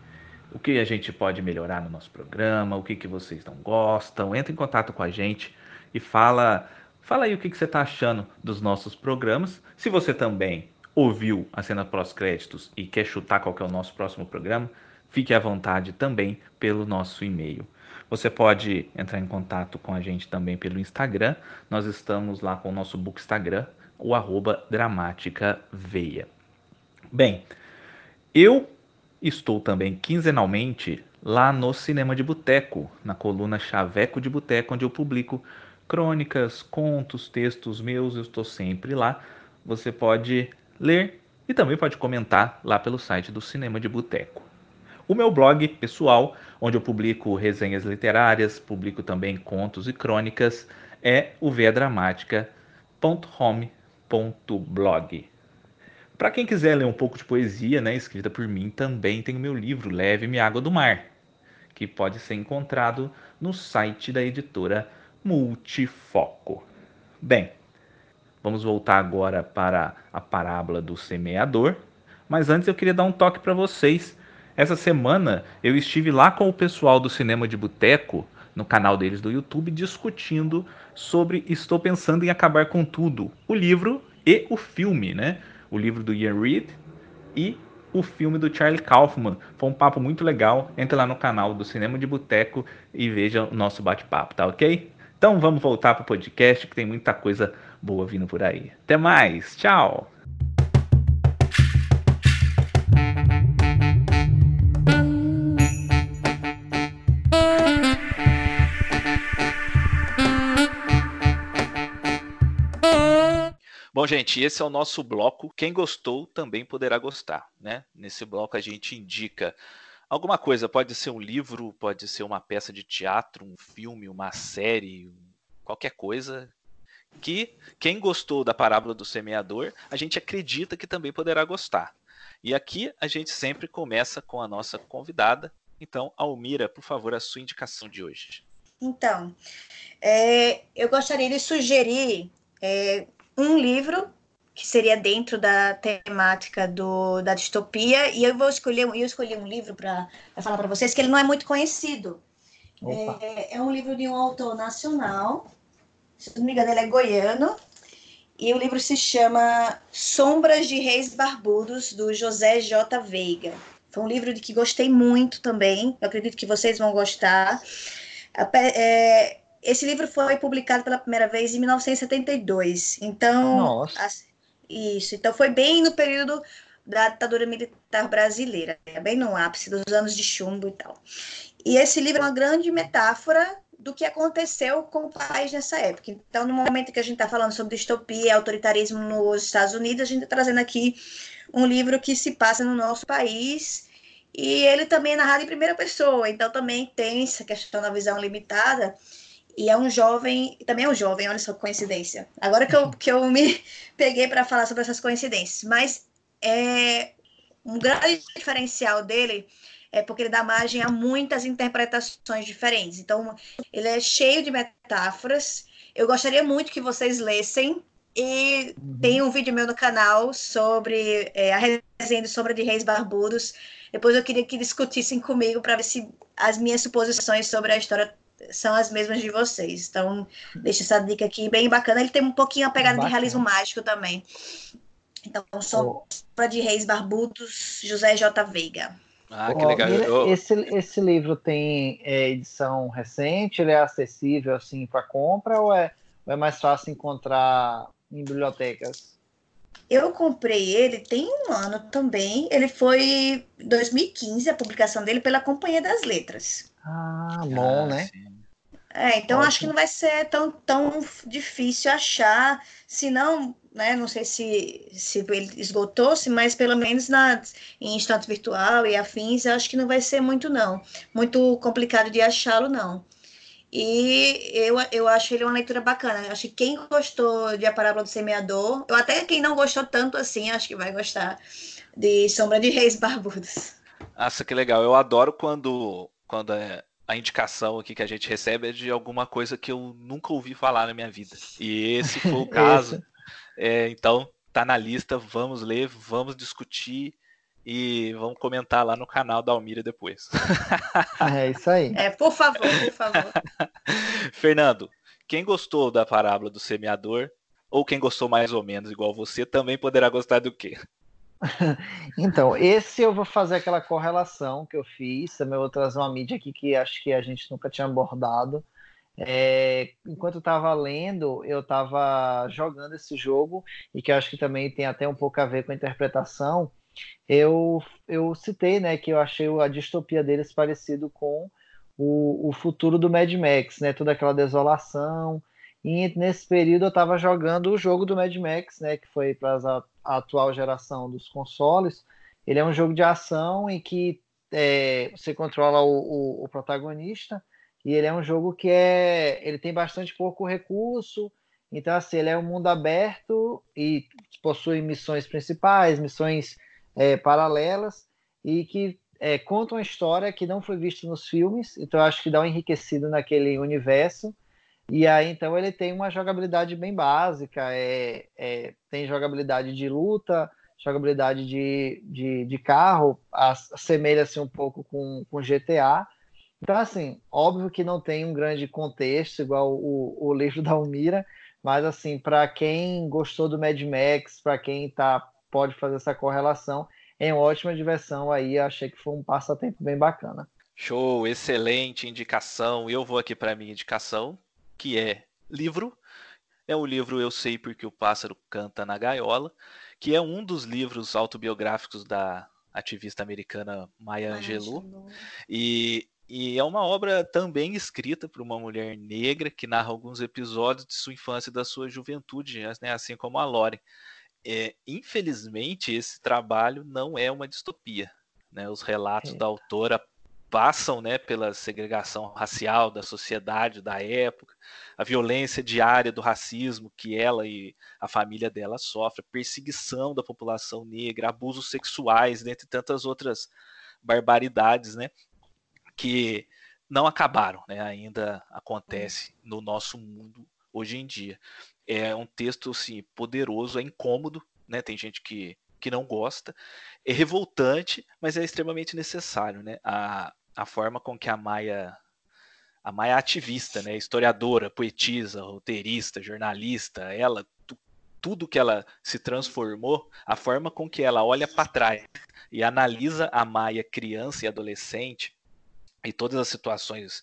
o que a gente pode melhorar no nosso programa, o que, que vocês não gostam. Entre em contato com a gente e fala, fala aí o que, que você está achando dos nossos programas. Se você também ouviu a cena pós-créditos e quer chutar qual que é o nosso próximo programa, fique à vontade também pelo nosso e-mail. Você pode entrar em contato com a gente também pelo Instagram. Nós estamos lá com o nosso book Instagram, o arroba Dramática Veia. Bem, eu estou também quinzenalmente lá no Cinema de Boteco, na coluna Chaveco de Boteco, onde eu publico crônicas, contos, textos meus, eu estou sempre lá. Você pode ler e também pode comentar lá pelo site do Cinema de Boteco. O meu blog pessoal, onde eu publico resenhas literárias, publico também contos e crônicas, é o veadramática.home.blog. Para quem quiser ler um pouco de poesia, né, escrita por mim, também tem o meu livro Leve-me Água do Mar, que pode ser encontrado no site da editora Multifoco. Bem, vamos voltar agora para a parábola do semeador, mas antes eu queria dar um toque para vocês. Essa semana eu estive lá com o pessoal do Cinema de Boteco, no canal deles do YouTube, discutindo sobre Estou Pensando em Acabar com Tudo, o livro e o filme, né? O livro do Ian Reid e o filme do Charlie Kaufman. Foi um papo muito legal. Entre lá no canal do Cinema de Boteco e veja o nosso bate-papo, tá ok? Então vamos voltar para o podcast que tem muita coisa boa vindo por aí. Até mais, tchau! Gente, esse é o nosso bloco. Quem gostou também poderá gostar, né? Nesse bloco a gente indica alguma coisa, pode ser um livro, pode ser uma peça de teatro, um filme, uma série, qualquer coisa que quem gostou da parábola do semeador, a gente acredita que também poderá gostar. E aqui a gente sempre começa com a nossa convidada. Então, Almira, por favor, a sua indicação de hoje. Então, é, eu gostaria de sugerir é, um livro que seria dentro da temática do, da distopia, e eu vou escolher, eu escolhi um livro para falar para vocês que ele não é muito conhecido. É, é, um livro de um autor nacional, se não me engano, ele é goiano, e o livro se chama Sombras de Reis Barbudos, do José J. Veiga. Foi um livro de que gostei muito também, eu acredito que vocês vão gostar. É, esse livro foi publicado pela primeira vez em 1972. Então, Nossa. isso. Então foi bem no período da ditadura militar brasileira, bem no ápice dos anos de chumbo e tal. E esse livro é uma grande metáfora do que aconteceu com o país nessa época. Então, no momento que a gente está falando sobre distopia e autoritarismo nos Estados Unidos, a gente está trazendo aqui um livro que se passa no nosso país e ele também é narrado em primeira pessoa, então também tem essa questão da visão limitada e é um jovem, também é um jovem, olha só que coincidência. Agora que eu, que eu me peguei para falar sobre essas coincidências, mas é um grande diferencial dele é porque ele dá margem a muitas interpretações diferentes. Então, ele é cheio de metáforas. Eu gostaria muito que vocês lessem. E uhum. tem um vídeo meu no canal sobre é, a resenha de Sombra de Reis Barbudos. Depois eu queria que discutissem comigo para ver se as minhas suposições sobre a história são as mesmas de vocês. Então, deixa essa dica aqui bem bacana. Ele tem um pouquinho a pegada bacana. de realismo mágico também. Então, Sombra oh. de Reis Barbudos, José J. Veiga. Ah, que oh, legal. Eu... Esse, esse livro tem é, edição recente? Ele é acessível assim para compra ou é, ou é mais fácil encontrar em bibliotecas? Eu comprei ele tem um ano também. Ele foi 2015 a publicação dele pela Companhia das Letras. Ah, bom, ah, né? Sim. É, então Ótimo. acho que não vai ser tão, tão difícil achar, se não, né, não sei se, se ele esgotou-se, mas pelo menos na, em instante virtual e afins, acho que não vai ser muito não, muito complicado de achá-lo não. E eu, eu acho ele uma leitura bacana. Eu acho que quem gostou de A Parábola do Semeador, ou até quem não gostou tanto assim, acho que vai gostar de Sombra de Reis Barbudos. Nossa, que legal. Eu adoro quando quando é a indicação aqui que a gente recebe é de alguma coisa que eu nunca ouvi falar na minha vida. E esse foi o caso. é, então, tá na lista, vamos ler, vamos discutir e vamos comentar lá no canal da Almira depois. é isso aí. É, por favor, por favor. Fernando, quem gostou da parábola do semeador, ou quem gostou mais ou menos igual você, também poderá gostar do quê? então, esse eu vou fazer aquela correlação que eu fiz. Também vou trazer uma mídia aqui que acho que a gente nunca tinha abordado. É, enquanto eu estava lendo, eu estava jogando esse jogo, e que acho que também tem até um pouco a ver com a interpretação. Eu, eu citei né, que eu achei a distopia deles parecido com o, o futuro do Mad Max, né? Toda aquela desolação. E nesse período eu estava jogando o jogo do Mad Max, né? Que foi para a atual geração dos consoles. Ele é um jogo de ação em que é, você controla o, o, o, protagonista e ele é um jogo que é ele tem bastante pouco recurso então assim ele é um mundo aberto e possui missões principais missões é, paralelas e que é, conta uma história que não foi vista nos filmes, então acho que dá um enriquecido naquele universo. E aí, então, ele tem uma jogabilidade bem básica, é, é tem jogabilidade de luta, jogabilidade de, de, de carro, assemelha-se um pouco com, com GTA. Então, assim, óbvio que não tem um grande contexto, igual o, o livro da Almira, mas, assim, para quem gostou do Mad Max, para quem tá, pode fazer essa correlação, é uma ótima diversão aí. Achei que foi um passatempo bem bacana. Show, excelente indicação. Eu vou aqui para minha indicação, que é livro. É o livro Eu Sei Porque o Pássaro Canta na Gaiola, que é um dos livros autobiográficos da ativista americana Maya Angelou. E, e é uma obra também escrita por uma mulher negra que narra alguns episódios de sua infância e da sua juventude, né, assim como a Lore é, infelizmente, esse trabalho não é uma distopia. Né? Os relatos é. da autora passam né, pela segregação racial da sociedade da época, a violência diária do racismo que ela e a família dela sofrem, perseguição da população negra, abusos sexuais, dentre tantas outras barbaridades, né, que não acabaram, né, ainda acontece no nosso mundo hoje em dia. É um texto assim, poderoso, é incômodo, né? Tem gente que, que não gosta. É revoltante, mas é extremamente necessário, né? A, a forma com que a Maia a Maia é ativista, né? Historiadora, poetisa, roteirista, jornalista, ela tu, tudo que ela se transformou, a forma com que ela olha para trás e analisa a Maia criança e adolescente e todas as situações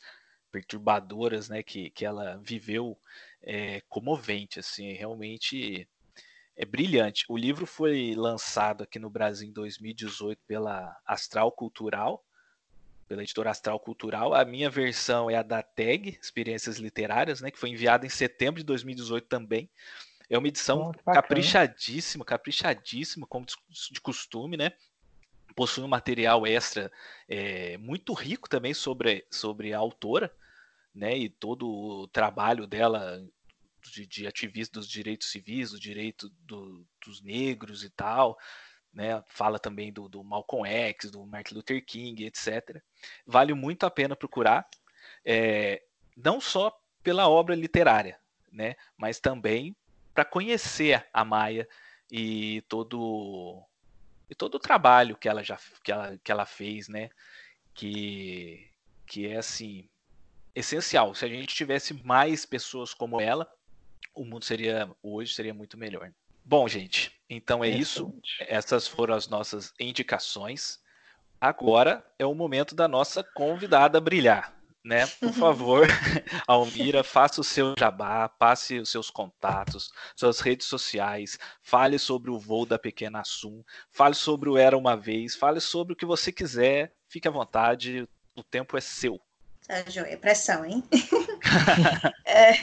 perturbadoras, né, que, que ela viveu é, comovente, assim, realmente é brilhante. O livro foi lançado aqui no Brasil em 2018 pela Astral Cultural, pela editora Astral Cultural. A minha versão é a da TAG, Experiências Literárias, né, que foi enviada em setembro de 2018 também. É uma edição oh, caprichadíssima, caprichadíssima, como de costume, né? Possui um material extra é, muito rico também sobre, sobre a autora né, e todo o trabalho dela de, de ativista dos direitos civis, do direito do, dos negros e tal, né, fala também do, do, Malcolm X, do Martin Luther King, etc. Vale muito a pena procurar, é, não só pela obra literária, né, mas também para conhecer a Maia e todo e todo o trabalho que ela já que ela, que ela fez, né, que que é assim essencial. Se a gente tivesse mais pessoas como ela, o mundo seria hoje seria muito melhor. Bom, gente, então é isso. Essas foram as nossas indicações. Agora é o momento da nossa convidada brilhar, né? Por favor, Almira, faça o seu jabá, passe os seus contatos, suas redes sociais, fale sobre o voo da Pequena Assum, fale sobre o Era Uma Vez, fale sobre o que você quiser, fique à vontade, o tempo é seu. Tá joia, pressão, hein? é,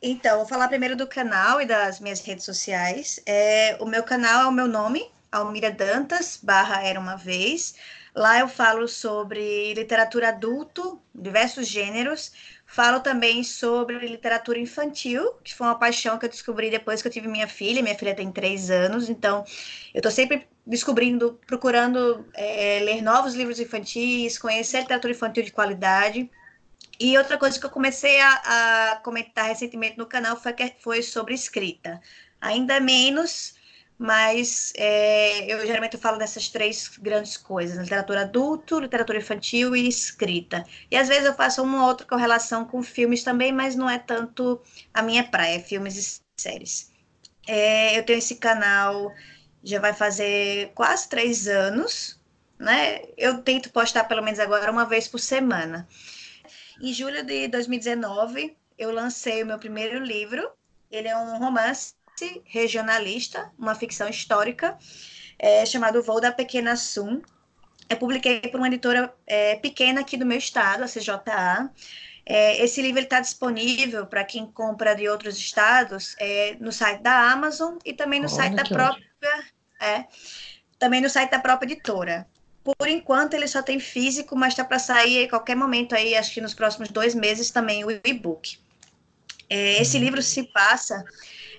então, vou falar primeiro do canal e das minhas redes sociais. É, o meu canal é o meu nome, Almira Dantas, barra Era Uma Vez. Lá eu falo sobre literatura adulto, diversos gêneros. Falo também sobre literatura infantil, que foi uma paixão que eu descobri depois que eu tive minha filha. Minha filha tem três anos, então eu estou sempre descobrindo, procurando é, ler novos livros infantis, conhecer literatura infantil de qualidade. E outra coisa que eu comecei a, a comentar recentemente no canal foi, foi sobre escrita. Ainda menos, mas é, eu geralmente falo dessas três grandes coisas: literatura adulto, literatura infantil e escrita. E às vezes eu faço uma ou outra correlação com filmes também, mas não é tanto a minha praia, filmes e séries. É, eu tenho esse canal já vai fazer quase três anos, né? Eu tento postar pelo menos agora uma vez por semana. Em julho de 2019, eu lancei o meu primeiro livro. Ele é um romance regionalista, uma ficção histórica, é, chamado Voo da Pequena Sum. Eu publiquei por uma editora é, pequena aqui do meu estado, a CJA. É, esse livro está disponível para quem compra de outros estados é, no site da Amazon e também no Olha site da própria, é, também no site da própria editora. Por enquanto ele só tem físico, mas está para sair a qualquer momento aí, acho que nos próximos dois meses também o e-book. É, esse uhum. livro se passa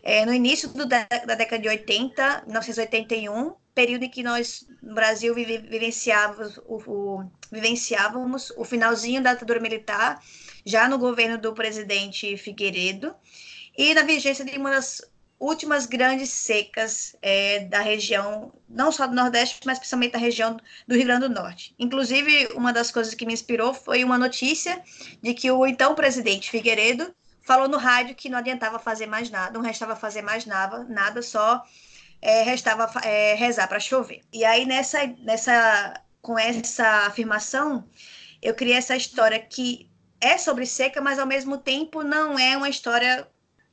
é, no início do, da, da, década de 80, 1981, período em que nós, no Brasil, vive, vivenciávamos, o, o, vivenciávamos o finalzinho da ditadura militar, já no governo do presidente Figueiredo, e na vigência de uma das últimas grandes secas é, da região, não só do Nordeste, mas principalmente da região do Rio Grande do Norte. Inclusive, uma das coisas que me inspirou foi uma notícia de que o então presidente Figueiredo falou no rádio que não adiantava fazer mais nada, não restava fazer mais nada, nada só é, restava é, rezar para chover. E aí nessa, nessa, com essa afirmação, eu criei essa história que é sobre seca, mas ao mesmo tempo não é uma história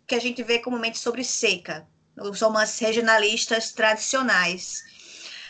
que a gente vê comumente sobre seca, os romances regionalistas tradicionais.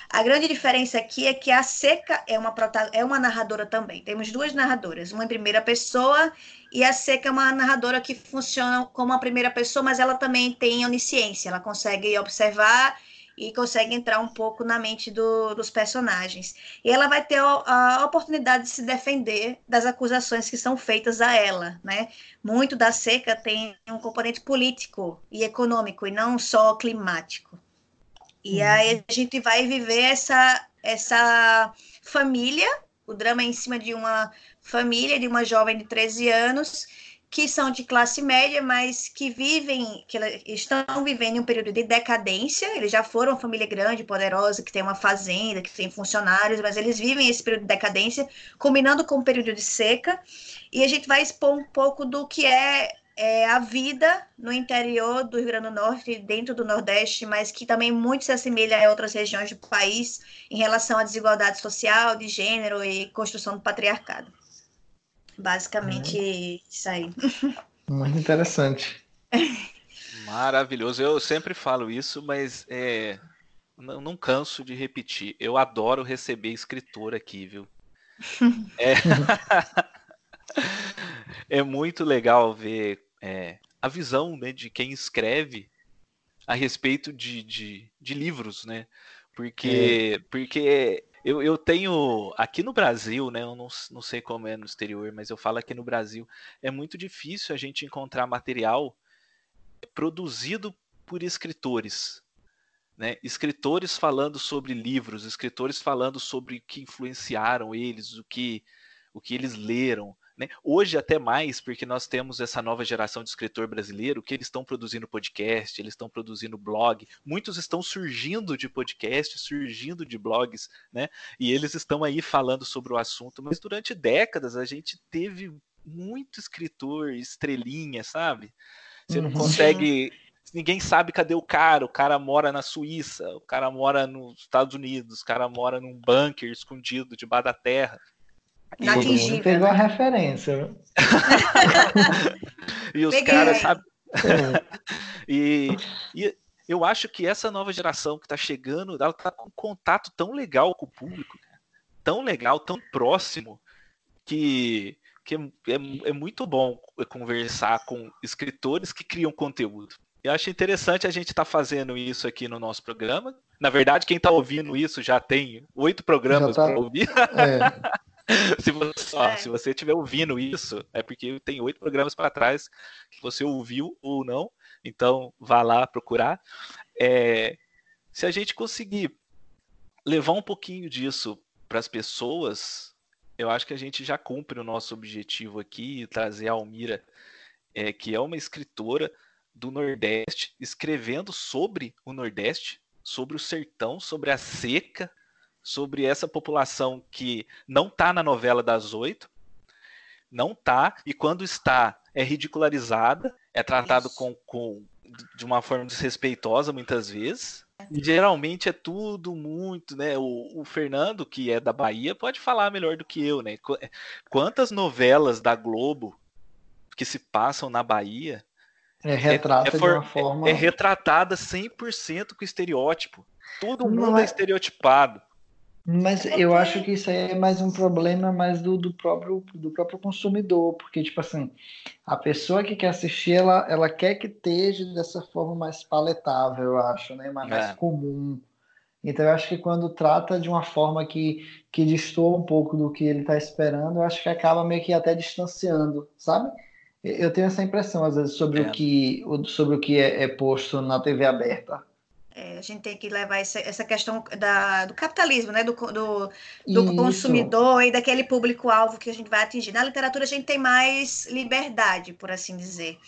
A grande diferença aqui é que a Seca é uma, é uma narradora também. Temos duas narradoras, uma em primeira pessoa e a Seca é uma narradora que funciona como a primeira pessoa, mas ela também tem onisciência, ela consegue observar e consegue entrar um pouco na mente do, dos personagens. E ela vai ter a, a, oportunidade de se defender das acusações que são feitas a ela, né? Muito da seca tem um componente político e econômico e não só climático. E uhum. aí a gente vai viver essa, essa família, o drama é em cima de uma família, de uma jovem de 13 anos, que são de classe média, mas que vivem, que estão vivendo um período de decadência. Eles já foram uma família grande, poderosa, que tem uma fazenda, que tem funcionários, mas eles vivem esse período de decadência, combinando com o período de seca. E a gente vai expor um pouco do que é é, a vida no interior do Rio Grande do Norte, dentro do Nordeste, mas que também muito se assemelha a outras regiões do país em relação à desigualdade social, de gênero e construção do patriarcado. Basicamente, uhum. isso aí. Muito interessante. Maravilhoso. Eu sempre falo isso, mas é, não, não canso de repetir. Eu adoro receber escritor aqui, viu? É, é muito legal ver é, a visão né, de quem escreve a respeito de, de, de livros, né? Porque, é. porque eu, eu tenho aqui no Brasil, né? Eu não, não sei como é no exterior, mas eu falo aqui no Brasil, é muito difícil a gente encontrar material produzido por escritores. Né? Escritores falando sobre livros, escritores falando sobre o que influenciaram eles, o que, o que eles leram. Né? Hoje até mais, porque nós temos essa nova geração de escritor brasileiro que eles estão produzindo podcast, eles estão produzindo blog, muitos estão surgindo de podcast, surgindo de blogs, né? E eles estão aí falando sobre o assunto, mas durante décadas a gente teve muito escritor, estrelinha, sabe? Você não uhum. consegue ninguém sabe cadê o cara. O cara mora na Suíça, o cara mora nos Estados Unidos, o cara mora num bunker escondido debaixo da terra. Inatingível. Pegou a referência. e os Peguei. caras, sabe? e, e eu acho que essa nova geração que está chegando, ela está com um contato tão legal com o público, tão legal, tão próximo, que, que é, é, é muito bom conversar com escritores que criam conteúdo. Eu acho interessante a gente estar tá fazendo isso aqui no nosso programa. Na verdade, quem está ouvindo isso já tem oito programas tá... para ouvir. É. se, você, ó, é. se você estiver ouvindo isso, é porque tem oito programas para trás que você ouviu ou não. Então, vá lá procurar. É, se a gente conseguir levar um pouquinho disso para as pessoas, eu acho que a gente já cumpre o nosso objetivo aqui e trazer a Almira, é, que é uma escritora do Nordeste, escrevendo sobre o Nordeste, sobre o sertão, sobre a seca, sobre essa população que não está na novela das oito, não está, e quando está, é ridicularizada, é tratado com, com, de uma forma desrespeitosa muitas vezes, Geralmente é tudo muito, né? O, o, Fernando, que é da Bahia, pode falar melhor do que eu, né? Quantas novelas da Globo que se passam na Bahia é, retrata é, é, for, de uma forma... é, é retratada 100% com estereótipo. Todo mundo é, é estereotipado. Mas eu acho que isso aí é mais um problema mais do, do, próprio, do próprio consumidor, porque, tipo assim, a pessoa que quer assistir, ela, ela quer que esteja dessa forma mais paletável, eu acho, né? mais, é. mais comum. Então, eu acho que quando trata de uma forma que, que destoa um pouco do que ele está esperando, eu acho que acaba meio que até distanciando, sabe? Eu tenho essa impressão, às vezes, sobre, é. o, que, sobre o que é, é posto na TV aberta. É, a gente tem que levar essa, essa questão da, do capitalismo, né? do, do, do consumidor e daquele público-alvo que a gente vai atingir. Na literatura, a gente tem mais liberdade, por assim dizer.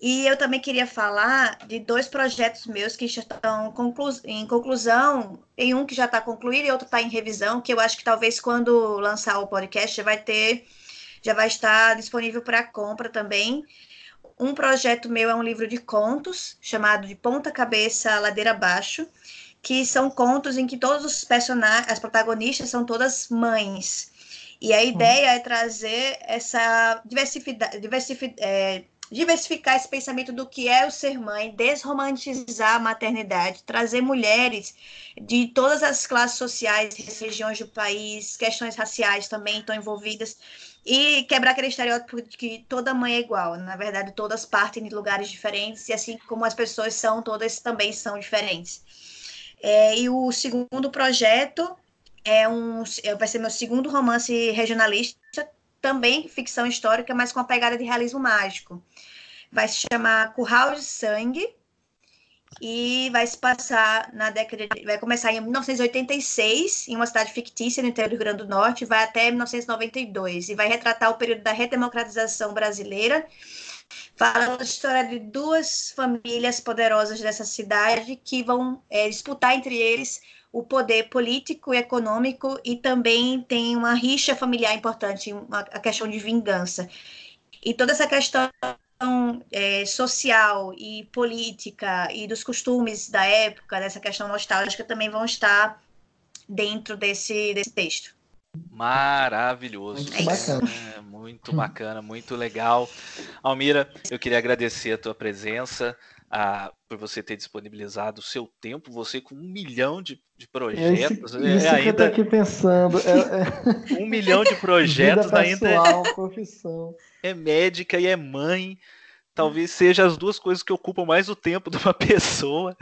E eu também queria falar de dois projetos meus que já estão conclu em conclusão, em um que já está concluído e outro está em revisão, que eu acho que talvez quando lançar o podcast já vai ter, já vai estar disponível para compra também um projeto meu é um livro de contos chamado de Ponta Cabeça Ladeira Abaixo, que são contos em que todos os personagens, as protagonistas são todas mães. E a ideia é trazer essa diversificidade, é, diversificar esse pensamento do que é o ser mãe, desromantizar a maternidade, trazer mulheres de todas as classes sociais, regiões do país, questões raciais também estão envolvidas e quebrar aquele estereótipo de que toda mãe é igual. Na verdade, todas partem de lugares diferentes, e assim como as pessoas são, todas também são diferentes. É, e o segundo projeto é um, é, vai ser meu segundo romance regionalista, também ficção histórica, mas com a pegada de realismo mágico. Vai se chamar Curral de Sangue, e vai se passar na década de, vai começar em 1986 em uma cidade fictícia no interior do Rio Grande do Norte, vai até 1992 e vai retratar o período da redemocratização brasileira. Fala a história de duas famílias poderosas dessa cidade que vão é, disputar entre eles o poder político e econômico e também tem uma rixa familiar importante, uma, a questão de vingança. E toda essa questão é, social e política e dos costumes da época, dessa questão nostálgica, também vão estar dentro desse, desse texto. Maravilhoso. Muito bacana. É, muito bacana, muito legal. Almira, eu queria agradecer a tua presença, por você ter disponibilizado o seu tempo, você com um milhão de, de projetos. É isso, isso é, ainda... que eu tô aqui pensando. É, é... um milhão de projetos pessoal, ainda. profissão é médica e é mãe. Talvez seja as duas coisas que ocupam mais o tempo de uma pessoa.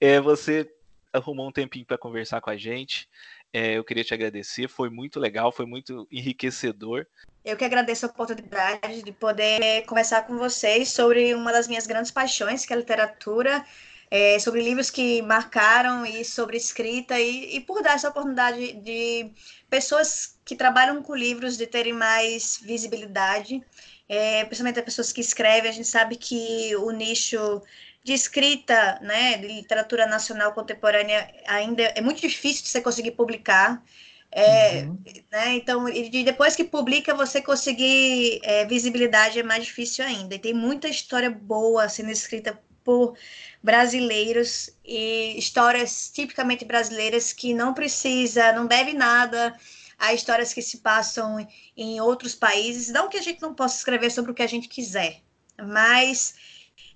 É, você arrumou um tempinho para conversar com a gente. É, eu queria te agradecer, foi muito legal, foi muito enriquecedor. Eu que agradeço a oportunidade de poder conversar com vocês sobre uma das minhas grandes paixões, que é a literatura, é, sobre livros que marcaram e sobre escrita, e, e por dar essa oportunidade de pessoas que trabalham com livros de terem mais visibilidade, é, principalmente as pessoas que escrevem, a gente sabe que o nicho de escrita, né, de literatura nacional contemporânea ainda é muito difícil de você conseguir publicar. É, uhum. né, então, e depois que publica, você conseguir é, visibilidade é mais difícil ainda. E tem muita história boa sendo escrita por brasileiros e histórias tipicamente brasileiras que não precisa, não deve nada a histórias que se passam em outros países. Não que a gente não possa escrever sobre o que a gente quiser, mas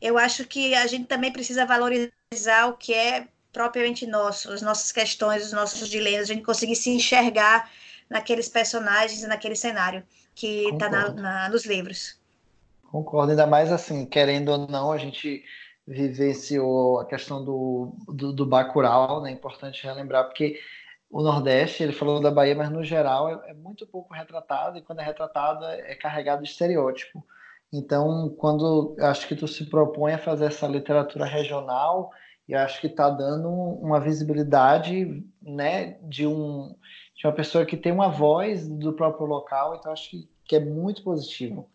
eu acho que a gente também precisa valorizar o que é propriamente nosso, as nossas questões, os nossos dilemas, a gente conseguir se enxergar naqueles personagens e naquele cenário que está nos livros. Concordo, ainda mais assim, querendo ou não, a gente vivenciou a questão do, do, do Bacurau, né? É importante relembrar, porque o Nordeste, ele falou da Bahia, mas no geral é, é muito pouco retratado, e quando é retratado é carregado de estereótipo. Então, quando acho que tu se propõe a fazer essa literatura regional, eu acho que está dando uma visibilidade né, de, um, de uma pessoa que tem uma voz do próprio local, então acho que, que é muito positivo.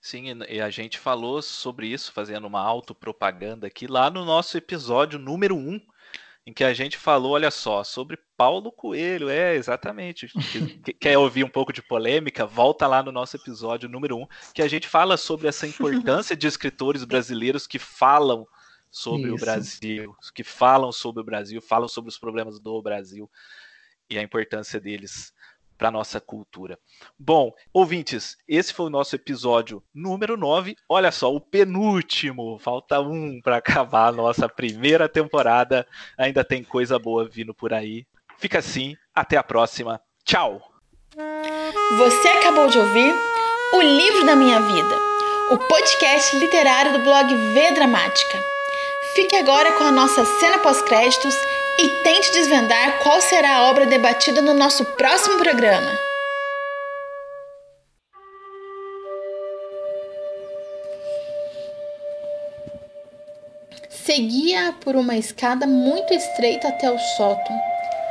Sim, e a gente falou sobre isso, fazendo uma autopropaganda aqui, lá no nosso episódio número 1, em que a gente falou, olha só, sobre Paulo Coelho. É, exatamente. Quer ouvir um pouco de polêmica? Volta lá no nosso episódio número 1, que a gente fala sobre essa importância de escritores brasileiros que falam sobre Isso. o Brasil, que falam sobre o Brasil, falam sobre os problemas do Brasil e a importância deles para nossa cultura. Bom, ouvintes, esse foi o nosso episódio número 9. Olha só, o penúltimo. Falta um para acabar a nossa primeira temporada. Ainda tem coisa boa vindo por aí. Fica assim, até a próxima. Tchau! Você acabou de ouvir O Livro da Minha Vida, o podcast literário do blog V Dramática. Fique agora com a nossa cena pós-créditos e tente desvendar qual será a obra debatida no nosso próximo programa. Seguia por uma escada muito estreita até o sótão,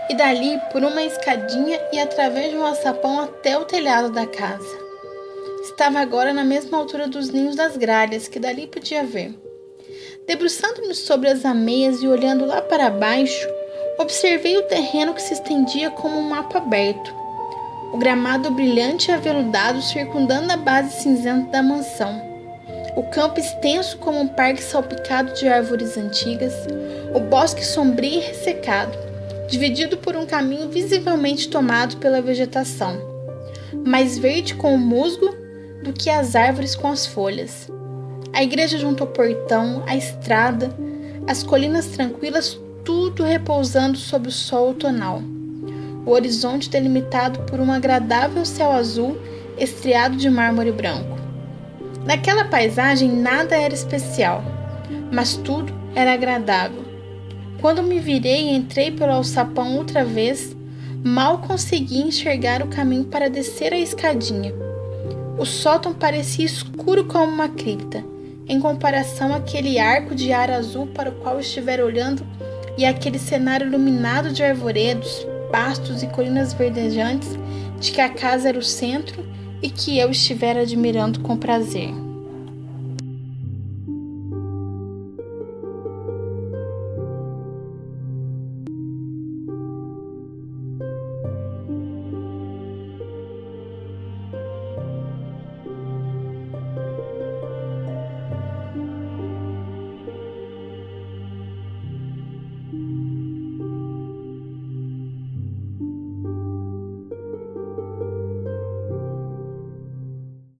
e dali por uma escadinha e através de um alçapão até o telhado da casa. Estava agora na mesma altura dos ninhos das gralhas que dali podia ver. Debruçando-me sobre as ameias e olhando lá para baixo, observei o terreno que se estendia como um mapa aberto. O gramado brilhante e aveludado circundando a base cinzenta da mansão. O campo extenso como um parque salpicado de árvores antigas, o bosque sombrio e ressecado, dividido por um caminho visivelmente tomado pela vegetação, mais verde com o musgo do que as árvores com as folhas. A igreja junto ao portão, a estrada, as colinas tranquilas, tudo repousando sob o sol outonal. O horizonte delimitado por um agradável céu azul estriado de mármore branco. Naquela paisagem nada era especial, mas tudo era agradável. Quando me virei e entrei pelo alçapão outra vez, mal consegui enxergar o caminho para descer a escadinha. O sótão parecia escuro como uma cripta, em comparação àquele arco de ar azul para o qual estivera olhando e aquele cenário iluminado de arvoredos, pastos e colinas verdejantes de que a casa era o centro e que eu estivera admirando com prazer.